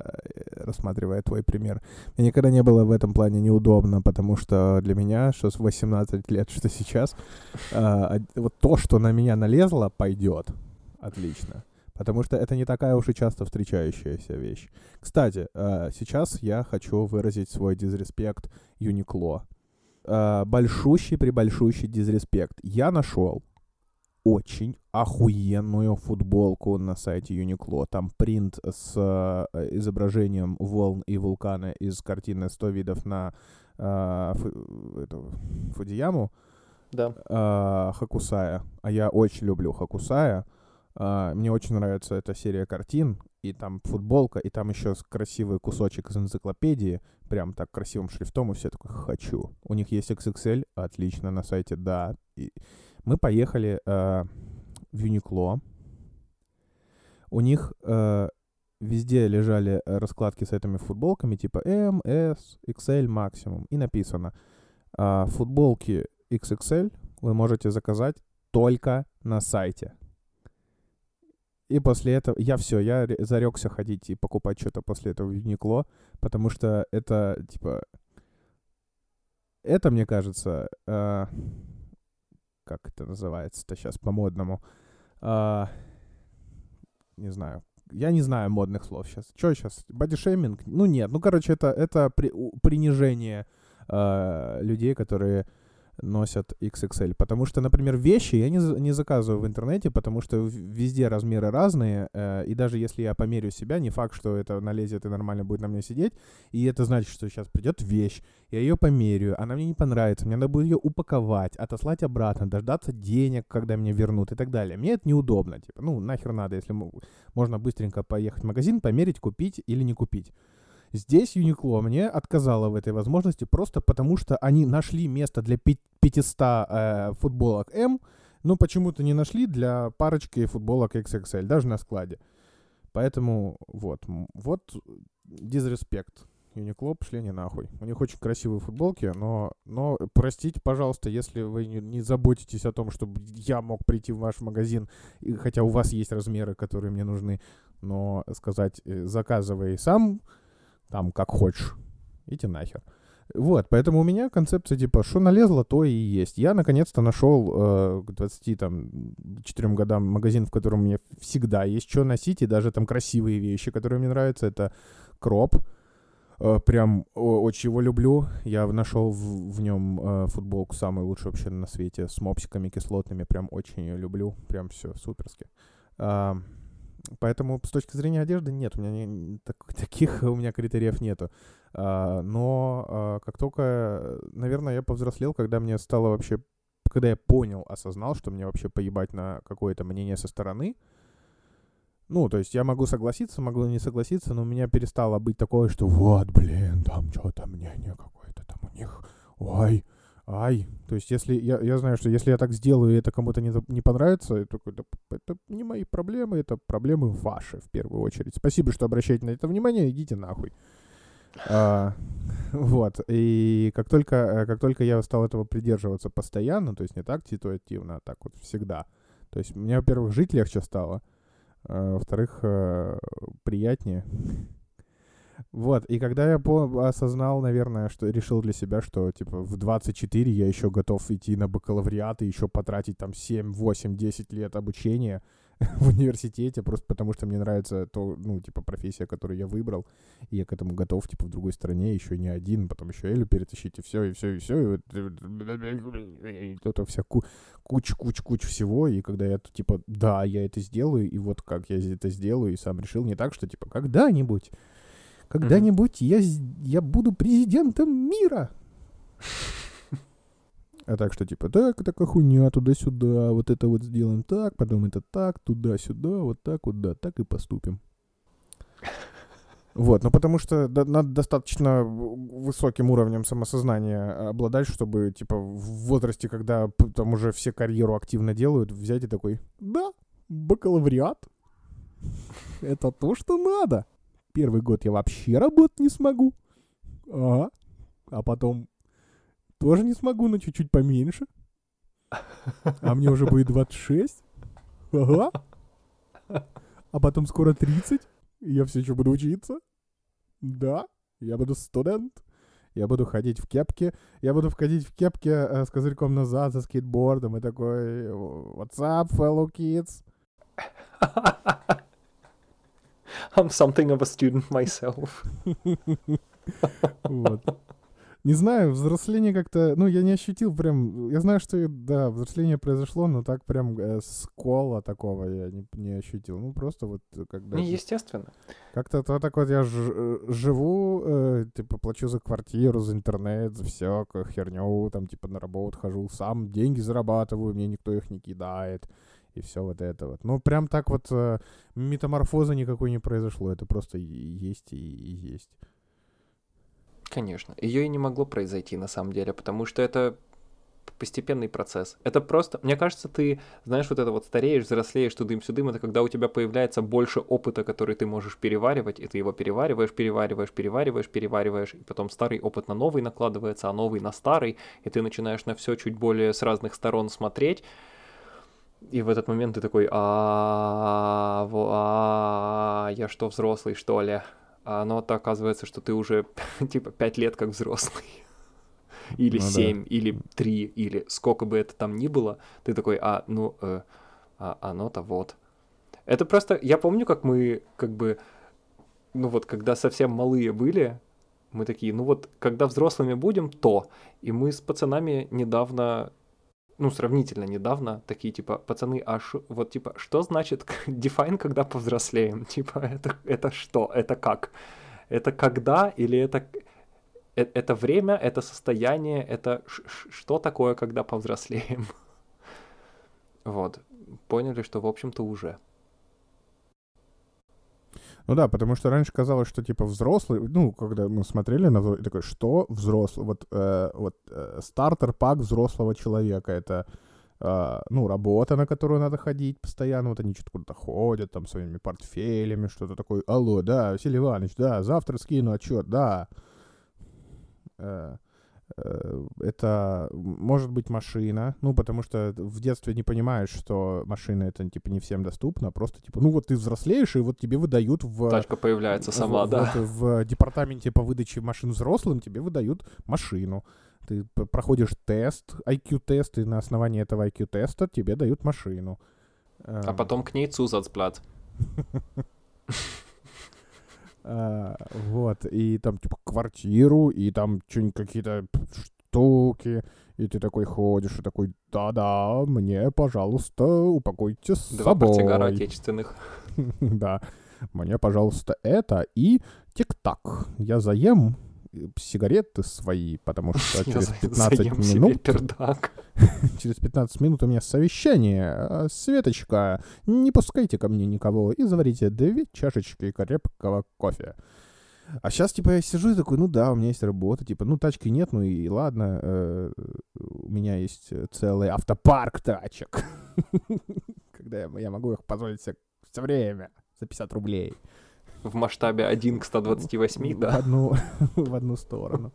рассматривая твой пример, мне никогда не было в этом плане неудобно, потому что для меня, что с 18 лет, что сейчас, э, вот то, что на меня налезло, пойдет. Отлично. Потому что это не такая уж и часто встречающаяся вещь. Кстати, э, сейчас я хочу выразить свой дизреспект Юникло. Э, большущий прибольшущий дизреспект. Я нашел очень охуенную футболку на сайте Uniqlo. Там принт с э, изображением волн и вулкана из картины «100 видов на э, фу, эту, Фудияму». Да. Э, Хакусая. А я очень люблю Хакусая. Uh, мне очень нравится эта серия картин, и там футболка, и там еще красивый кусочек из энциклопедии, прям так красивым шрифтом, и все такое «хочу». У них есть XXL, отлично, на сайте, да. И мы поехали uh, в Юникло. У них uh, везде лежали раскладки с этими футболками, типа M, S, XL максимум, и написано «футболки XXL вы можете заказать только на сайте». И после этого я все, я зарекся ходить и покупать что-то после этого в Юникло, потому что это, типа, это, мне кажется, э, как это называется-то сейчас по-модному, э, не знаю, я не знаю модных слов сейчас. Что сейчас? Бодишейминг? Ну нет, ну короче, это, это при, принижение э, людей, которые носят XXL. Потому что, например, вещи я не, не заказываю в интернете, потому что везде размеры разные, э, и даже если я померю себя, не факт, что это налезет и нормально будет на мне сидеть, и это значит, что сейчас придет вещь, я ее померяю, она мне не понравится, мне надо будет ее упаковать, отослать обратно, дождаться денег, когда мне вернут и так далее. Мне это неудобно, типа, ну, нахер надо, если можно быстренько поехать в магазин, померить, купить или не купить. Здесь Uniqlo мне отказала в этой возможности просто потому, что они нашли место для 500 э, футболок М, но почему-то не нашли для парочки футболок XXL, даже на складе. Поэтому вот, вот дизреспект. Uniqlo пошли не нахуй. У них очень красивые футболки, но, но простите, пожалуйста, если вы не, не заботитесь о том, чтобы я мог прийти в ваш магазин, и, хотя у вас есть размеры, которые мне нужны, но сказать, э, заказывай сам, там как хочешь. Идите нахер. Вот, поэтому у меня концепция типа, что налезло, то и есть. Я наконец-то нашел э, к 24 годам магазин, в котором мне всегда есть что носить, и даже там красивые вещи, которые мне нравятся. Это Кроп. Э, прям о, очень его люблю. Я нашел в, в нем э, футболку самую лучшую вообще на свете с мопсиками кислотными. Прям очень ее люблю. Прям все суперски. Э, Поэтому с точки зрения одежды нет, у меня не, так, *laughs* таких у меня критериев нету. А, но а, как только, наверное, я повзрослел, когда мне стало вообще, когда я понял, осознал, что мне вообще поебать на какое-то мнение со стороны. Ну, то есть я могу согласиться, могу не согласиться, но у меня перестало быть такое, что вот, блин, там что-то мнение какое-то там у них, ой, ай. То есть, если я, я знаю, что если я так сделаю, и это кому-то не, не понравится, это, это, это не мои проблемы, это проблемы ваши в первую очередь. Спасибо, что обращаете на это внимание, идите нахуй. А, *laughs* вот. И как только, э, как только я стал этого придерживаться постоянно, то есть не так ситуативно, а так вот всегда. То есть мне, во-первых, жить легче стало, а, во-вторых, э, приятнее. *laughs* Вот, и когда я по осознал, наверное, что решил для себя, что, типа, в 24 я еще готов идти на бакалавриат и еще потратить там 7, 8, 10 лет обучения *laughs* в университете, просто потому что мне нравится то, ну, типа, профессия, которую я выбрал, и я к этому готов, типа, в другой стране, еще не один, потом еще Элю перетащить, и все, и все, и все, и вот это вся куч-куч-куч всего, и когда я, типа, да, я это сделаю, и вот как я это сделаю, и сам решил не так, что, типа, когда-нибудь когда-нибудь я, я буду президентом мира. А так что, типа, так, такая хуйня, туда-сюда, вот это вот сделаем так, потом это так, туда-сюда, вот так вот, да, так и поступим. Вот, ну потому что да, надо достаточно высоким уровнем самосознания обладать, чтобы, типа, в возрасте, когда там уже все карьеру активно делают, взять и такой, да, бакалавриат, это то, что надо первый год я вообще работать не смогу. Ага. А потом тоже не смогу, но чуть-чуть поменьше. А мне уже будет 26. Ага. А потом скоро 30. И я все еще буду учиться. Да, я буду студент. Я буду ходить в кепке. Я буду входить в кепке э, с козырьком назад, за скейтбордом. И такой, what's up, fellow kids? *laughs* I'm something of a student myself. Вот. Не знаю, взросление как-то... Ну, я не ощутил прям... Я знаю, что, да, взросление произошло, но так прям э, скола такого я не, не ощутил. Ну, просто вот э, когда... Не, естественно. Как-то то так вот я ж, э, живу, э, типа, плачу за квартиру, за интернет, за всякую херню, там, типа, на работу хожу, сам деньги зарабатываю, мне никто их не кидает и все вот это вот. Ну, прям так вот э, метаморфоза никакой не произошло, это просто есть и, и есть. Конечно. Ее и не могло произойти на самом деле, потому что это постепенный процесс. Это просто, мне кажется, ты, знаешь, вот это вот стареешь, взрослеешь, тудым-сюдым, это когда у тебя появляется больше опыта, который ты можешь переваривать, и ты его перевариваешь, перевариваешь, перевариваешь, перевариваешь, и потом старый опыт на новый накладывается, а новый на старый, и ты начинаешь на все чуть более с разных сторон смотреть, и в этот момент ты такой, а, а, я что, взрослый, что ли? А оно-то оказывается, что ты уже *laughs* типа пять лет как взрослый. *laughs* Или ну, 7, да. или 3, или сколько бы это там ни было, ты такой, а, ну, э, а оно-то вот. Это просто, я помню, как мы, как бы, ну вот, когда совсем малые были, мы такие, ну вот, когда взрослыми будем, то. И мы с пацанами недавно ну, сравнительно недавно, такие, типа, пацаны, а ш, вот, типа, что значит define, *laughs* когда повзрослеем? *laughs* Типа, это, это что? Это как? Это когда или это... Э, это время, это состояние, это что такое, когда повзрослеем? *laughs* Вот. Поняли, что, в общем-то, уже. Ну да, потому что раньше казалось, что типа взрослый, ну, когда мы смотрели на взрослый, такой, что взрослый? Вот, э, вот э, стартер-пак взрослого человека, это, э, ну, работа, на которую надо ходить постоянно, вот они что-то куда-то ходят, там, своими портфелями, что-то такое, алло, да, Василий Иванович, да, завтра скину отчет, да. Э, это может быть машина, ну, потому что в детстве не понимаешь, что машина это, типа, не всем доступна, просто, типа, ну, вот ты взрослеешь, и вот тебе выдают в... Тачка появляется сама, в, да. Вот, в департаменте по выдаче машин взрослым тебе выдают машину. Ты проходишь тест, IQ-тест, и на основании этого IQ-теста тебе дают машину. А эм. потом к ней Zusatzblatt. *laughs* А, вот, и там, типа, квартиру, и там что-нибудь какие-то штуки, и ты такой ходишь, и такой, да-да, мне, пожалуйста, упакуйте с Два собой. Два портсигара *laughs* отечественных. да, мне, пожалуйста, это и тик-так. Я заем сигареты свои, потому *laughs* что через 15 минут... *laughs* через 15 минут у меня совещание. А, Светочка, не пускайте ко мне никого и заварите две чашечки крепкого кофе. А сейчас, типа, я сижу и такой, ну да, у меня есть работа, типа, ну тачки нет, ну и ладно, э, у меня есть целый автопарк тачек. *laughs* Когда я, я могу их позволить себе все время за 50 рублей в масштабе 1 к 128, да? В одну, *laughs* в одну сторону.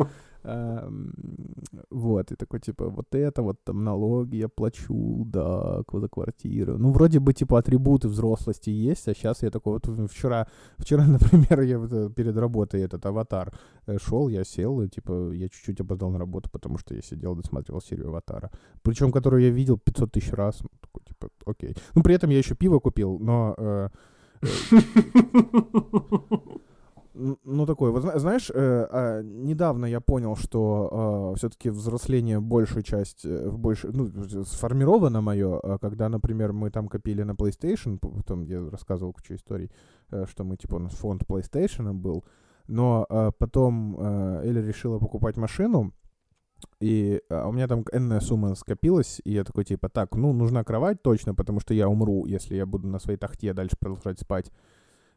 Вот, и такой, типа, вот это, вот там налоги я плачу, да, за квартиру. Ну, вроде бы, типа, атрибуты взрослости есть, а сейчас я такой, вот вчера, вчера, *laughs* например, я э, перед работой этот аватар э, шел, я сел, и, типа, я чуть-чуть опоздал на работу, потому что я сидел, досматривал серию аватара. Причем, которую я видел 500 тысяч раз. Такой, типа, окей. Ну, при этом я еще пиво купил, но э, ну, такой, вот знаешь, э, э, недавно я понял, что э, все-таки взросление большую часть, э, больше, ну, сформировано мое, э, когда, например, мы там копили на PlayStation, потом я рассказывал кучу историй, э, что мы, типа, у нас фонд PlayStation был, но потом Эля решила покупать машину, и а, у меня там энная сумма скопилась, и я такой, типа, так, ну, нужна кровать точно, потому что я умру, если я буду на своей тахте дальше продолжать спать.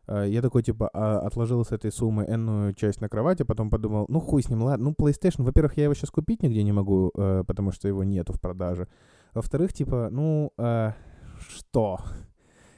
А, я такой, типа, а, отложил с этой суммы энную часть на кровать, а потом подумал, ну, хуй с ним, ладно. Ну, PlayStation, во-первых, я его сейчас купить нигде не могу, э, потому что его нету в продаже. Во-вторых, типа, ну, э, что?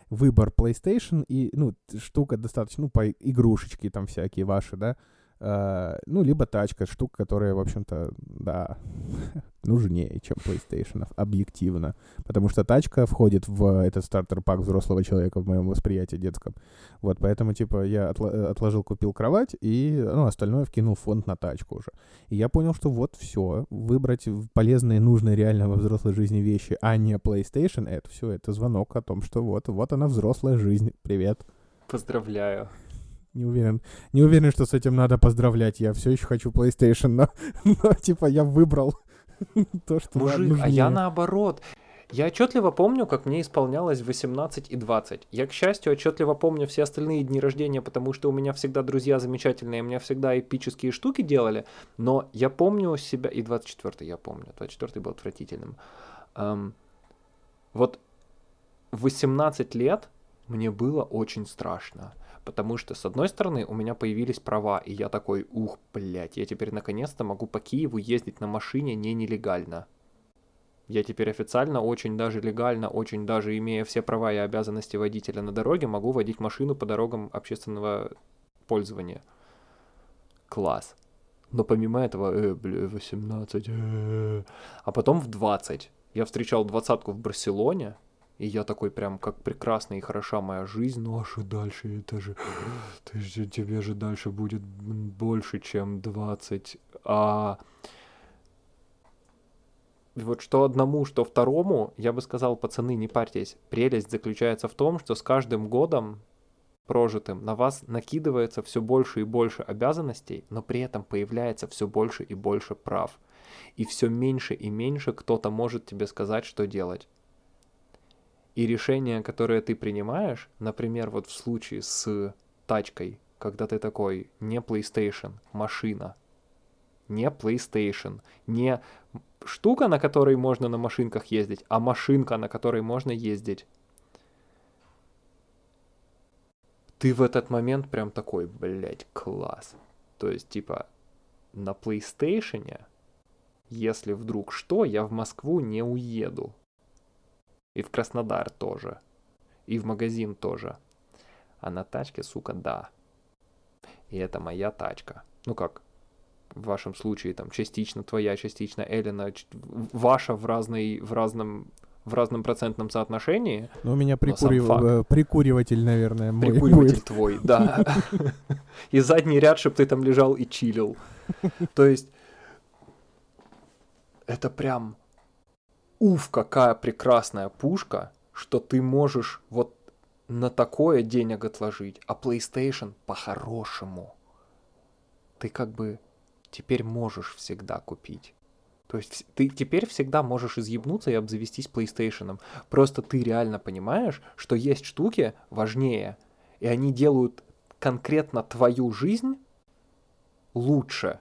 Выбор PlayStation и, ну, штука достаточно, ну, по игрушечки там всякие ваши, да? Э, ну, либо тачка, штука, которая, в общем-то, да, *laughs* нужнее, чем PlayStation, объективно. Потому что тачка входит в этот стартер-пак взрослого человека в моем восприятии детском. Вот, поэтому, типа, я отла- отложил, купил кровать, и, ну, остальное вкинул фонд на тачку уже. И я понял, что вот все, выбрать полезные, нужные реально во взрослой жизни вещи, а не PlayStation, это все, это звонок о том, что вот, вот она взрослая жизнь. Привет. Поздравляю. Не уверен. Не уверен, что с этим надо поздравлять. Я все еще хочу PlayStation, но, *laughs* но типа я выбрал *laughs* то, что Мужик, нужнее. а я наоборот. Я отчетливо помню, как мне исполнялось 18 и 20. Я, к счастью, отчетливо помню все остальные дни рождения, потому что у меня всегда друзья замечательные, у меня всегда эпические штуки делали, но я помню себя, и 24 я помню, 24 был отвратительным. Эм, вот 18 лет мне было очень страшно. Потому что, с одной стороны, у меня появились права, и я такой, ух, блядь, я теперь наконец-то могу по Киеву ездить на машине не нелегально. Я теперь официально, очень даже легально, очень даже имея все права и обязанности водителя на дороге, могу водить машину по дорогам общественного пользования. Класс. Но помимо этого, э, бля, 18, э, а потом в 20. Я встречал двадцатку в Барселоне, и я такой прям, как прекрасна и хороша моя жизнь, ну а что дальше, это же, *gasps* ты же, тебе же дальше будет больше, чем 20. А вот что одному, что второму, я бы сказал, пацаны, не парьтесь. Прелесть заключается в том, что с каждым годом прожитым на вас накидывается все больше и больше обязанностей, но при этом появляется все больше и больше прав. И все меньше и меньше кто-то может тебе сказать, что делать. И решение, которое ты принимаешь, например, вот в случае с тачкой, когда ты такой, не PlayStation, машина, не PlayStation, не штука, на которой можно на машинках ездить, а машинка, на которой можно ездить. Ты в этот момент прям такой, блядь, класс. То есть, типа, на PlayStation, если вдруг что, я в Москву не уеду. И в Краснодар тоже. И в магазин тоже. А на тачке, сука, да. И это моя тачка. Ну как, в вашем случае там частично твоя, частично Эллина, ваша в разной, в разном в разном процентном соотношении. Ну, у меня прикурив... Э, прикуриватель, наверное, мой Прикуриватель будет. твой, да. *laughs* И задний ряд, чтобы ты там лежал и чилил. То есть это прям уф, какая прекрасная пушка, что ты можешь вот на такое денег отложить, а PlayStation по-хорошему. Ты как бы теперь можешь всегда купить. То есть ты теперь всегда можешь изъебнуться и обзавестись PlayStation. Просто ты реально понимаешь, что есть штуки важнее, и они делают конкретно твою жизнь лучше,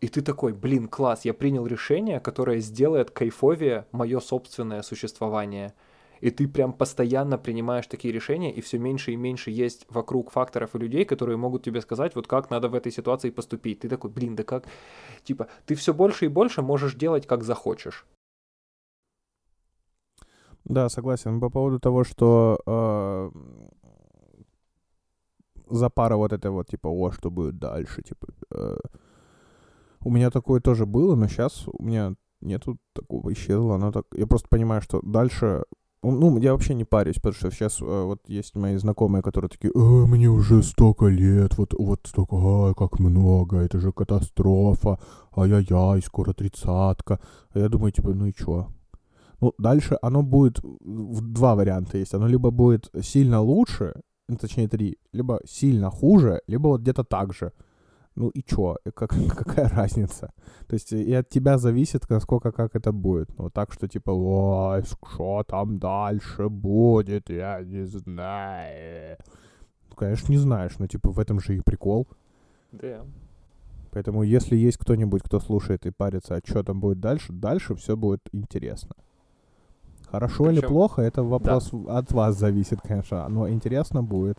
и ты такой, блин, класс, я принял решение, которое сделает кайфовее мое собственное существование. И ты прям постоянно принимаешь такие решения, и все меньше и меньше есть вокруг факторов и людей, которые могут тебе сказать, вот как надо в этой ситуации поступить. Ты такой, блин, да как? Типа, ты все больше и больше можешь делать, как захочешь. Да, согласен. По поводу того, что э, за пара вот это вот, типа, о, что будет дальше, типа, э, у меня такое тоже было, но сейчас у меня нету такого, исчезло. Оно так... Я просто понимаю, что дальше... Ну, я вообще не парюсь, потому что сейчас э, вот есть мои знакомые, которые такие, э, мне уже столько лет, вот, вот столько, ай, как много, это же катастрофа, ай-яй-яй, скоро тридцатка. А я думаю, типа, ну и чё? Ну, дальше оно будет, два варианта есть. Оно либо будет сильно лучше, точнее три, либо сильно хуже, либо вот где-то так же ну и чё, как, *laughs* какая разница? То есть и от тебя зависит, насколько как это будет. Ну так что типа, ой, что там дальше будет, я не знаю. Ну, конечно, не знаешь, но типа в этом же и прикол. Да. Поэтому если есть кто-нибудь, кто слушает и парится, а что там будет дальше, дальше все будет интересно. Хорошо Причем... или плохо, это вопрос да. от вас зависит, конечно, но интересно будет.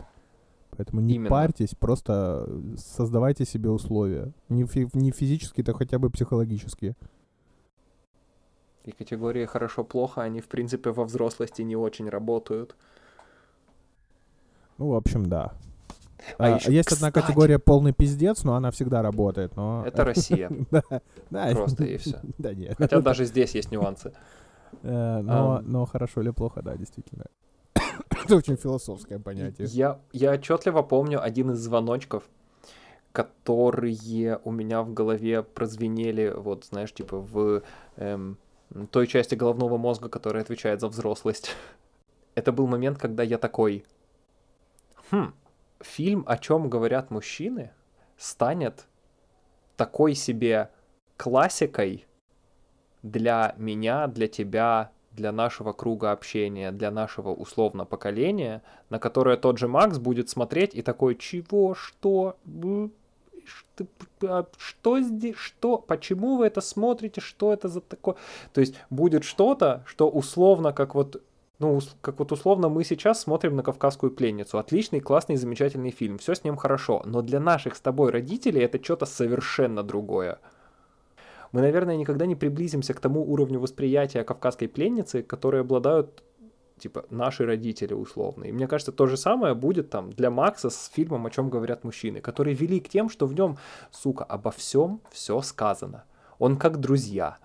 Поэтому не Именно. парьтесь, просто создавайте себе условия. Не, фи- не физические, то хотя бы психологические. И категории хорошо-плохо, они, в принципе, во взрослости не очень работают. Ну, в общем, да. А, А ещё- есть одна кстати. категория полный пиздец, но она всегда работает. Но... Это Россия. *laughs* Просто и. *laughs* Да нет. Хотя даже здесь есть нюансы. Э, но хорошо или плохо, да, действительно. *coughs* Это очень философское понятие. Я, я отчетливо помню один из звоночков, которые у меня в голове прозвенели, вот, знаешь, типа в эм, той части головного мозга, которая отвечает за взрослость. *laughs* Это был момент, когда я такой, хм, фильм «О чем говорят мужчины» станет такой себе классикой для меня, для тебя, для нашего круга общения, для нашего условно поколения, на которое тот же Макс будет смотреть и такой, чего, что, а, что здесь, что, почему вы это смотрите, что это за такое? То есть будет что-то, что условно, как вот ну, как вот условно мы сейчас смотрим на «Кавказскую пленницу». Отличный, классный, замечательный фильм. Все с ним хорошо. Но для наших с тобой родителей это что-то совершенно другое. Мы, наверное, никогда не приблизимся к тому уровню восприятия «Кавказской пленницы», которые обладают типа наши родители условно. И мне кажется, то же самое будет там для Макса с фильмом «О чем говорят мужчины», который велик тем, что в нем, сука, обо всем все сказано. Он как друзья.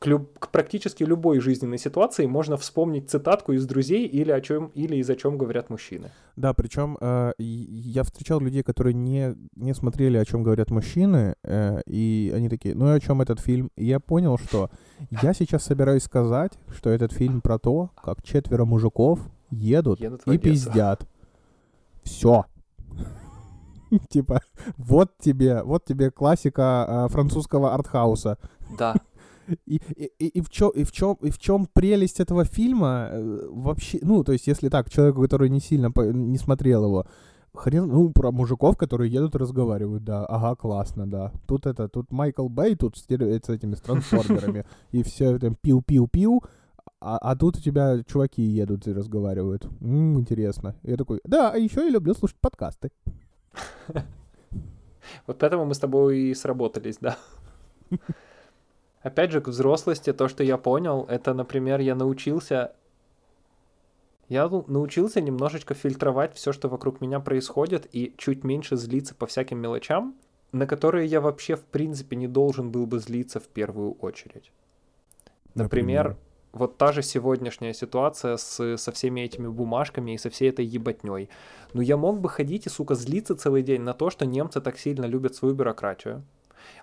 К, люб- к практически любой жизненной ситуации можно вспомнить цитатку из друзей или о чем или из о чем говорят мужчины. Да, причем э, я встречал людей, которые не, не смотрели, о чем говорят мужчины, э, и они такие, ну и о чем этот фильм? И я понял, что я сейчас собираюсь сказать, что этот фильм про то, как четверо мужиков едут Едут и пиздят. Все. *laughs* Типа, вот тебе, вот тебе классика э, французского артхауса. Да, И, и, и, в чем, и в чем, и в чем прелесть этого фильма э, вообще, ну, то есть, если так, человеку, который не сильно по- не смотрел его, хрен, ну, про мужиков, которые едут и разговаривают, да, ага, классно, да. Тут это, тут Майкл Бэй, тут с, с этими с трансформерами, и все там пиу-пиу-пиу, а, а тут у тебя чуваки едут и разговаривают. М, интересно. Я такой, да, а еще я люблю слушать подкасты. *laughs* Вот поэтому мы с тобой и сработались, да. *laughs* Опять же, к взрослости, то, что я понял, это, например, я научился... Я научился немножечко фильтровать все, что вокруг меня происходит, и чуть меньше злиться по всяким мелочам, на которые я вообще, в принципе, не должен был бы злиться в первую очередь. Например, вот та же сегодняшняя ситуация с, со всеми этими бумажками и со всей этой ебатней. Ну я мог бы ходить и, сука, злиться целый день на то, что немцы так сильно любят свою бюрократию.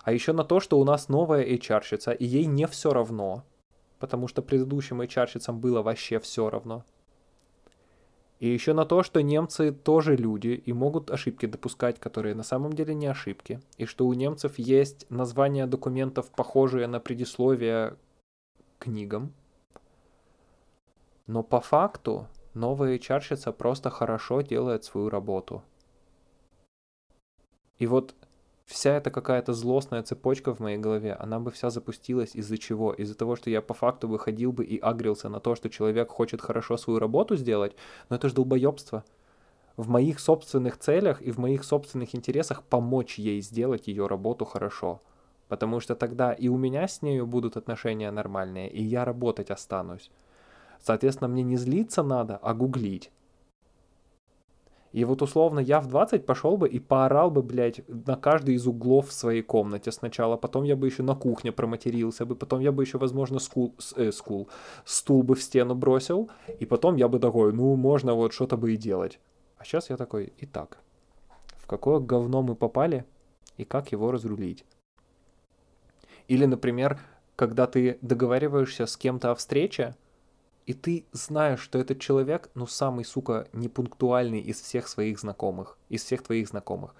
А еще на то, что у нас новая HR-щица, и ей не все равно. Потому что предыдущим HR-щицам было вообще все равно. И еще на то, что немцы тоже люди и могут ошибки допускать, которые на самом деле не ошибки. И что у немцев есть названия документов, похожие на предисловия книгам. Но по факту новая HR-щица просто хорошо делает свою работу. И вот вся эта какая-то злостная цепочка в моей голове, она бы вся запустилась из-за чего? Из-за того, что я по факту выходил бы и агрился на то, что человек хочет хорошо свою работу сделать, но это же долбоебство. В моих собственных целях и в моих собственных интересах помочь ей сделать ее работу хорошо. Потому что тогда и у меня с нею будут отношения нормальные, и я работать останусь. Соответственно, мне не злиться надо, а гуглить. И вот условно я в 20 пошел бы и поорал бы, блядь, на каждый из углов в своей комнате сначала, потом я бы еще на кухне проматерился бы, потом я бы еще, возможно, скул, э, скул, стул бы в стену бросил, и потом я бы такой, ну, можно вот что-то бы и делать. А сейчас я такой, итак, в какое говно мы попали и как его разрулить? Или, например, когда ты договариваешься с кем-то о встрече, и ты знаешь, что этот человек, ну, самый, сука, непунктуальный из всех своих знакомых, из всех твоих знакомых.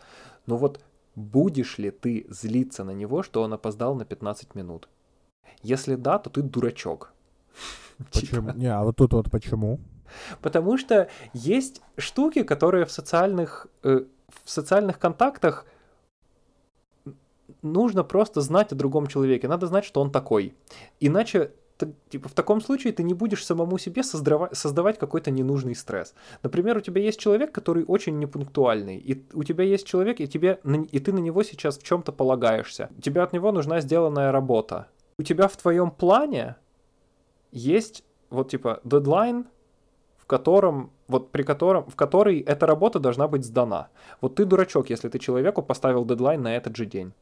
Но вот будешь ли ты злиться на него, что он опоздал на 15 минут? Если да, то ты дурачок. *laughs* Почему? Не, а вот тут вот почему? Потому что есть штуки, которые в социальных, э, в социальных контактах нужно просто знать о другом человеке. Надо знать, что он такой. Иначе, т- типа, в таком случае ты не будешь самому себе создава- создавать какой-то ненужный стресс. Например, у тебя есть человек, который очень непунктуальный, и у тебя есть человек, и, тебе, и ты на него сейчас в чем-то полагаешься. Тебе от него нужна сделанная работа. У тебя в твоем плане есть вот типа дедлайн, в котором, вот при котором, в которой эта работа должна быть сдана. Вот ты дурачок, если ты человеку поставил дедлайн на этот же день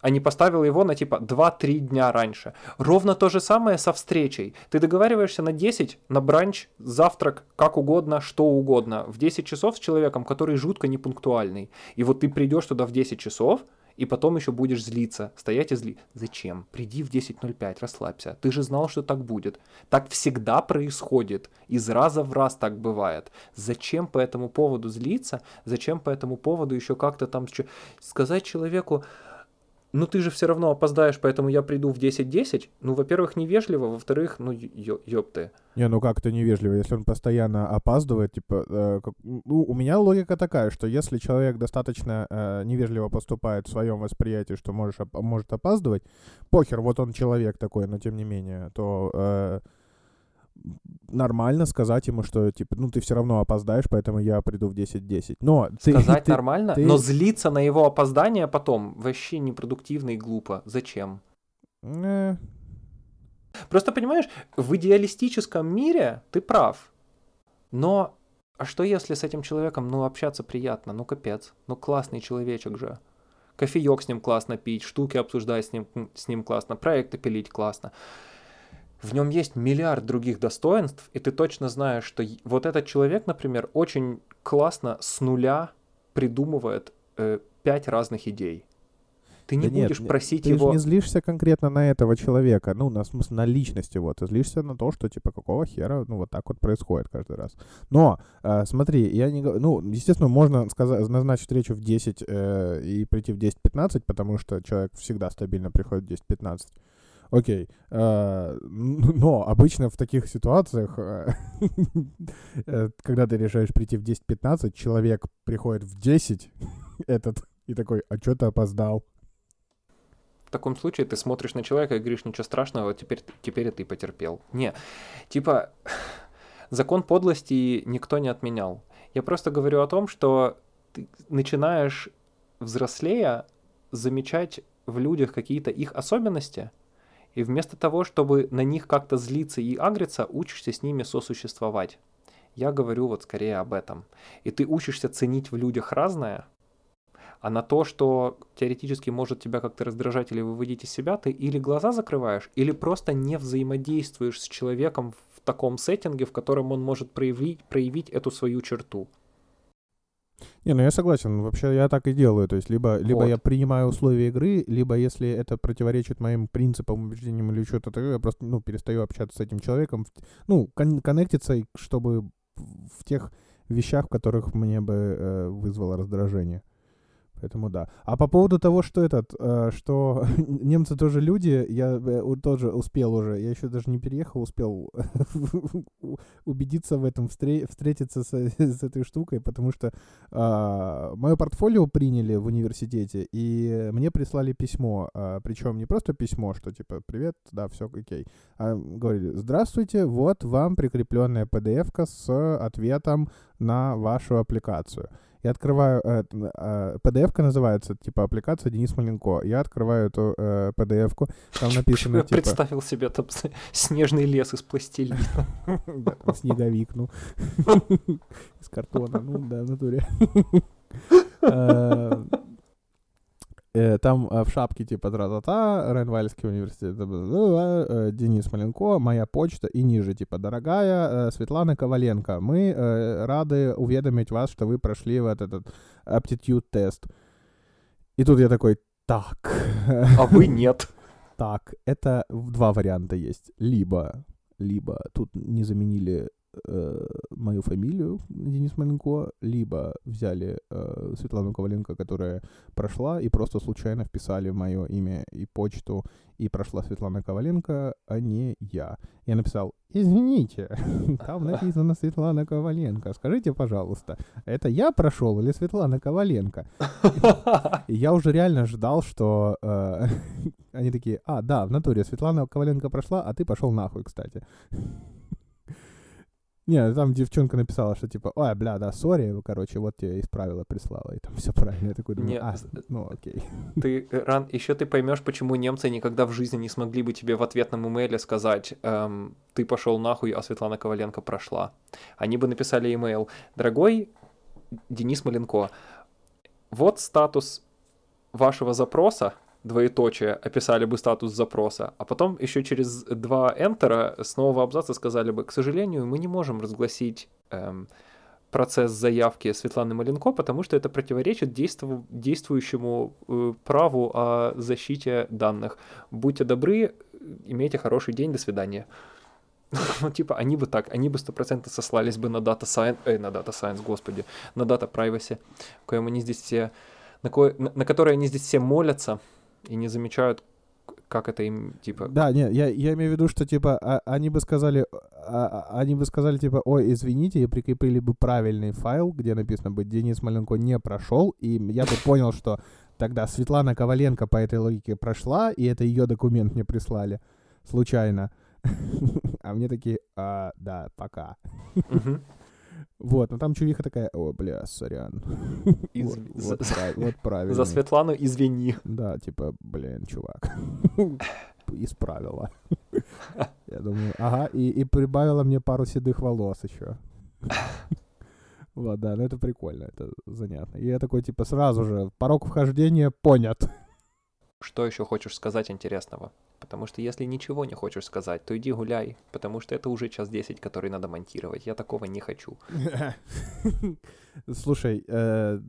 а не поставил его на типа 2-3 дня раньше. Ровно то же самое со встречей. Ты договариваешься на 10, на бранч, завтрак, как угодно, что угодно, в 10 часов с человеком, который жутко непунктуальный. И вот ты придешь туда в 10 часов, и потом еще будешь злиться, стоять и зли. Зачем? Приди в 10.05, расслабься. Ты же знал, что так будет. Так всегда происходит. Из раза в раз так бывает. Зачем по этому поводу злиться? Зачем по этому поводу еще как-то там сказать человеку, ну ты же все равно опоздаешь, поэтому я приду в 10.10. Ну, во-первых, невежливо, во-вторых, ну, ё- ёпты. Не, ну как это невежливо, если он постоянно опаздывает, типа, э, как, ну, у меня логика такая, что если человек достаточно э, невежливо поступает в своем восприятии, что можешь, может опаздывать, похер, вот он человек такой, но тем не менее, то... Э, нормально сказать ему, что, типа, ну, ты все равно опоздаешь, поэтому я приду в 10-10. Но ты, Сказать *laughs* ты, нормально, ты... но злиться на его опоздание потом вообще непродуктивно и глупо. Зачем? Э... Просто, понимаешь, в идеалистическом мире ты прав. Но а что если с этим человеком, ну, общаться приятно? Ну, капец. Ну, классный человечек же. Кофеек с ним классно пить, штуки обсуждать с ним, с ним классно, проекты пилить классно в нем есть миллиард других достоинств, и ты точно знаешь, что вот этот человек, например, очень классно с нуля придумывает э, пять разных идей. Ты не да будешь нет, просить ты его... Ты не злишься конкретно на этого человека, ну, на, смысле, на личность его. Ты злишься на то, что, типа, какого хера, ну, вот так вот происходит каждый раз. Но, э, смотри, я не говорю... Ну, естественно, можно сказать, назначить встречу в 10 э, и прийти в 10-15, потому что человек всегда стабильно приходит в 10-15. Окей. А, но обычно в таких ситуациях, э, *laughs* э, когда ты решаешь прийти в 10-15, человек приходит в 10, *laughs* этот, и такой, а что ты опоздал? В таком случае ты смотришь на человека и говоришь, ничего страшного, теперь, теперь ты потерпел. Не, типа, *laughs* закон подлости никто не отменял. Я просто говорю о том, что ты начинаешь, взрослея, замечать в людях какие-то их особенности, и вместо того, чтобы на них как-то злиться и агриться, учишься с ними сосуществовать. Я говорю вот скорее об этом. И ты учишься ценить в людях разное, а на то, что теоретически может тебя как-то раздражать или выводить из себя, ты или глаза закрываешь, или просто не взаимодействуешь с человеком в таком сеттинге, в котором он может проявить, проявить эту свою черту. Не, ну я согласен. Вообще я так и делаю. То есть либо, либо вот. я принимаю условия игры, либо если это противоречит моим принципам, убеждениям или что-то такое, я просто ну, перестаю общаться с этим человеком. Ну, кон- коннектиться, чтобы в тех вещах, в которых мне бы э, вызвало раздражение. Поэтому да. А по поводу того, что этот, э, что *laughs* немцы тоже люди, я э, тоже успел уже, я еще даже не переехал, успел *laughs* убедиться в этом, встре- встретиться с, *laughs* с этой штукой, потому что э, мое портфолио приняли в университете, и мне прислали письмо, э, а, причем не просто письмо, что типа «Привет, да, все окей», а говорили «Здравствуйте, вот вам прикрепленная PDF-ка с ответом на вашу аппликацию». Я открываю, э, э, PDF-ка называется, типа, аппликация Денис Маленко. Я открываю эту э, PDF-ку, там *laughs* написано, Я типа... представил себе там снежный лес из пластилина. *laughs* Снеговик, ну. *laughs* Из картона, ну да, в натуре. Э, там э, в шапке типа тра-та-та, Рейнвальский университет, э, Денис Маленко, моя почта и ниже типа дорогая Светлана Коваленко, мы рады уведомить вас, что вы прошли вот этот aptitude тест. И тут я такой, так. А вы нет. Так, это два варианта есть. Либо, либо тут не заменили э, мою фамилию Денис Маленко, либо взяли э, Светлану Коваленко, которая прошла, и просто случайно вписали мое имя и почту, и прошла Светлана Коваленко, а не я. Я написал, извините, *laughs* там написано Светлана Коваленко, скажите, пожалуйста, это я прошел или Светлана Коваленко? *laughs* И я уже реально ждал, что э, *laughs* они такие, а, да, в натуре Светлана Коваленко прошла, а ты пошел нахуй, кстати. Не, там девчонка написала, что типа, ой, бля, да, сори, короче, вот тебе исправила, прислала, и там все правильно. Я такой думаю, Не, а, с- ну окей. Ты э, ран, еще ты поймешь, почему немцы никогда в жизни не смогли бы тебе в ответном имейле сказать, эм, ты пошел нахуй, а Светлана Коваленко прошла. Они бы написали имейл, дорогой Денис Маленко, вот статус вашего запроса, двоеточие, описали бы статус запроса, а потом еще через два энтера с нового абзаца сказали бы, к сожалению, мы не можем разгласить эм, процесс заявки Светланы Маленко, потому что это противоречит действу- действующему э, праву о защите данных. Будьте добры, имейте хороший день, до свидания. *laughs* Ну, типа, они бы так, они бы стопроцентно сослались бы на Data Science, э, на Data Science, господи, на Data Privacy, коем они здесь все, на, кое, на, на которой они здесь все молятся и не замечают, как это им, типа, Да, не, я, я имею в виду, что типа а- они бы сказали, а- а- они бы сказали типа, ой, извините, и прикрепили бы правильный файл, где написано бы Денис Маленко не прошел, и я бы понял, что тогда Светлана Коваленко по этой логике прошла, и это ее документ мне прислали случайно. *laughs* А мне такие, а, да, пока. Вот, но там чувиха такая, о, бля, сорян. *laughs* Из- Вот, за- вот *laughs* правильно. за Светлану извини. Да, типа, блин, чувак, *laughs* исправила. Я думаю, ага, и, и прибавила мне пару седых волос еще. Вот, да, ну это прикольно, это занятно. И я такой, типа, сразу же, порог вхождения понят. Что еще хочешь сказать интересного? Потому что если ничего не хочешь сказать, то иди гуляй, потому что это уже час 10, который надо монтировать. Я такого не хочу. *laughs* Слушай, э,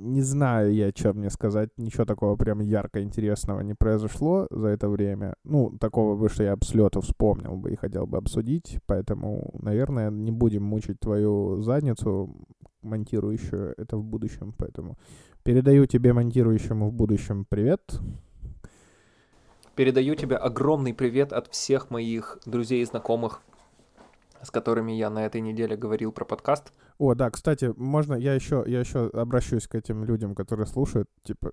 не знаю я, что мне сказать. Ничего такого прям ярко интересного не произошло за это время. Ну, такого бы, что я об слету вспомнил бы и хотел бы обсудить. Поэтому, наверное, не будем мучить твою задницу, монтирующую это в будущем. Поэтому передаю тебе, монтирующему в будущем, привет. Передаю тебе огромный привет от всех моих друзей и знакомых, с которыми я на этой неделе говорил про подкаст. О, да, кстати, можно я еще, я еще обращусь к этим людям, которые слушают, типа,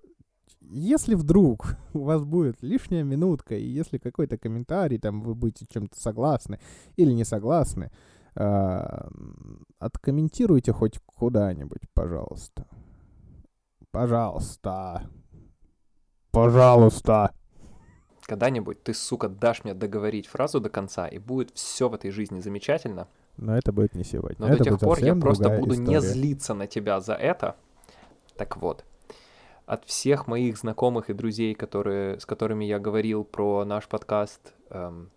если вдруг *laughs* у вас будет лишняя минутка, и если какой-то комментарий, там, вы будете чем-то согласны или не согласны, а, откомментируйте хоть куда-нибудь, пожалуйста. Пожалуйста. Пожалуйста. Когда-нибудь ты, сука, дашь мне договорить фразу до конца, и будет все в этой жизни замечательно. Но это будет не сегодня. Но это до тех пор я просто буду не история. злиться на тебя за это. Так вот, от всех моих знакомых и друзей, которые, с которыми я говорил про наш подкаст, эм,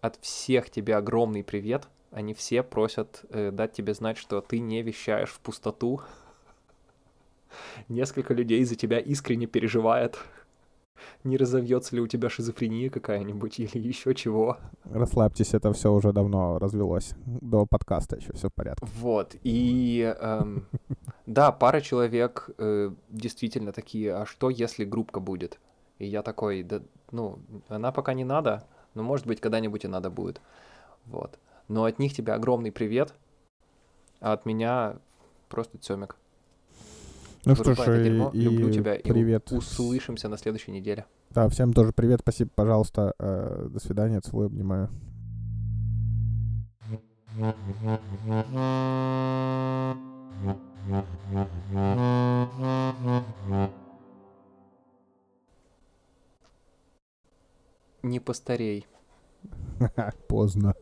от всех тебе огромный привет. Они все просят э, дать тебе знать, что ты не вещаешь в пустоту. *laughs* Несколько людей за тебя искренне переживает. Не разовьется ли у тебя шизофрения какая-нибудь или еще чего. Расслабьтесь, это все уже давно развелось. До подкаста еще все в порядке. Вот, и эм, да, пара человек э, действительно такие, а что если группка будет? И я такой, да, ну, она пока не надо, но может быть когда-нибудь и надо будет. Вот. Но от них тебе огромный привет, а от меня просто цемик. Ну что ж, дерьмо, и, люблю и тебя, и привет. услышимся на следующей неделе. Да, всем тоже привет, спасибо, пожалуйста. э, до свидания, целую, обнимаю. Не постарей. *laughs* Поздно.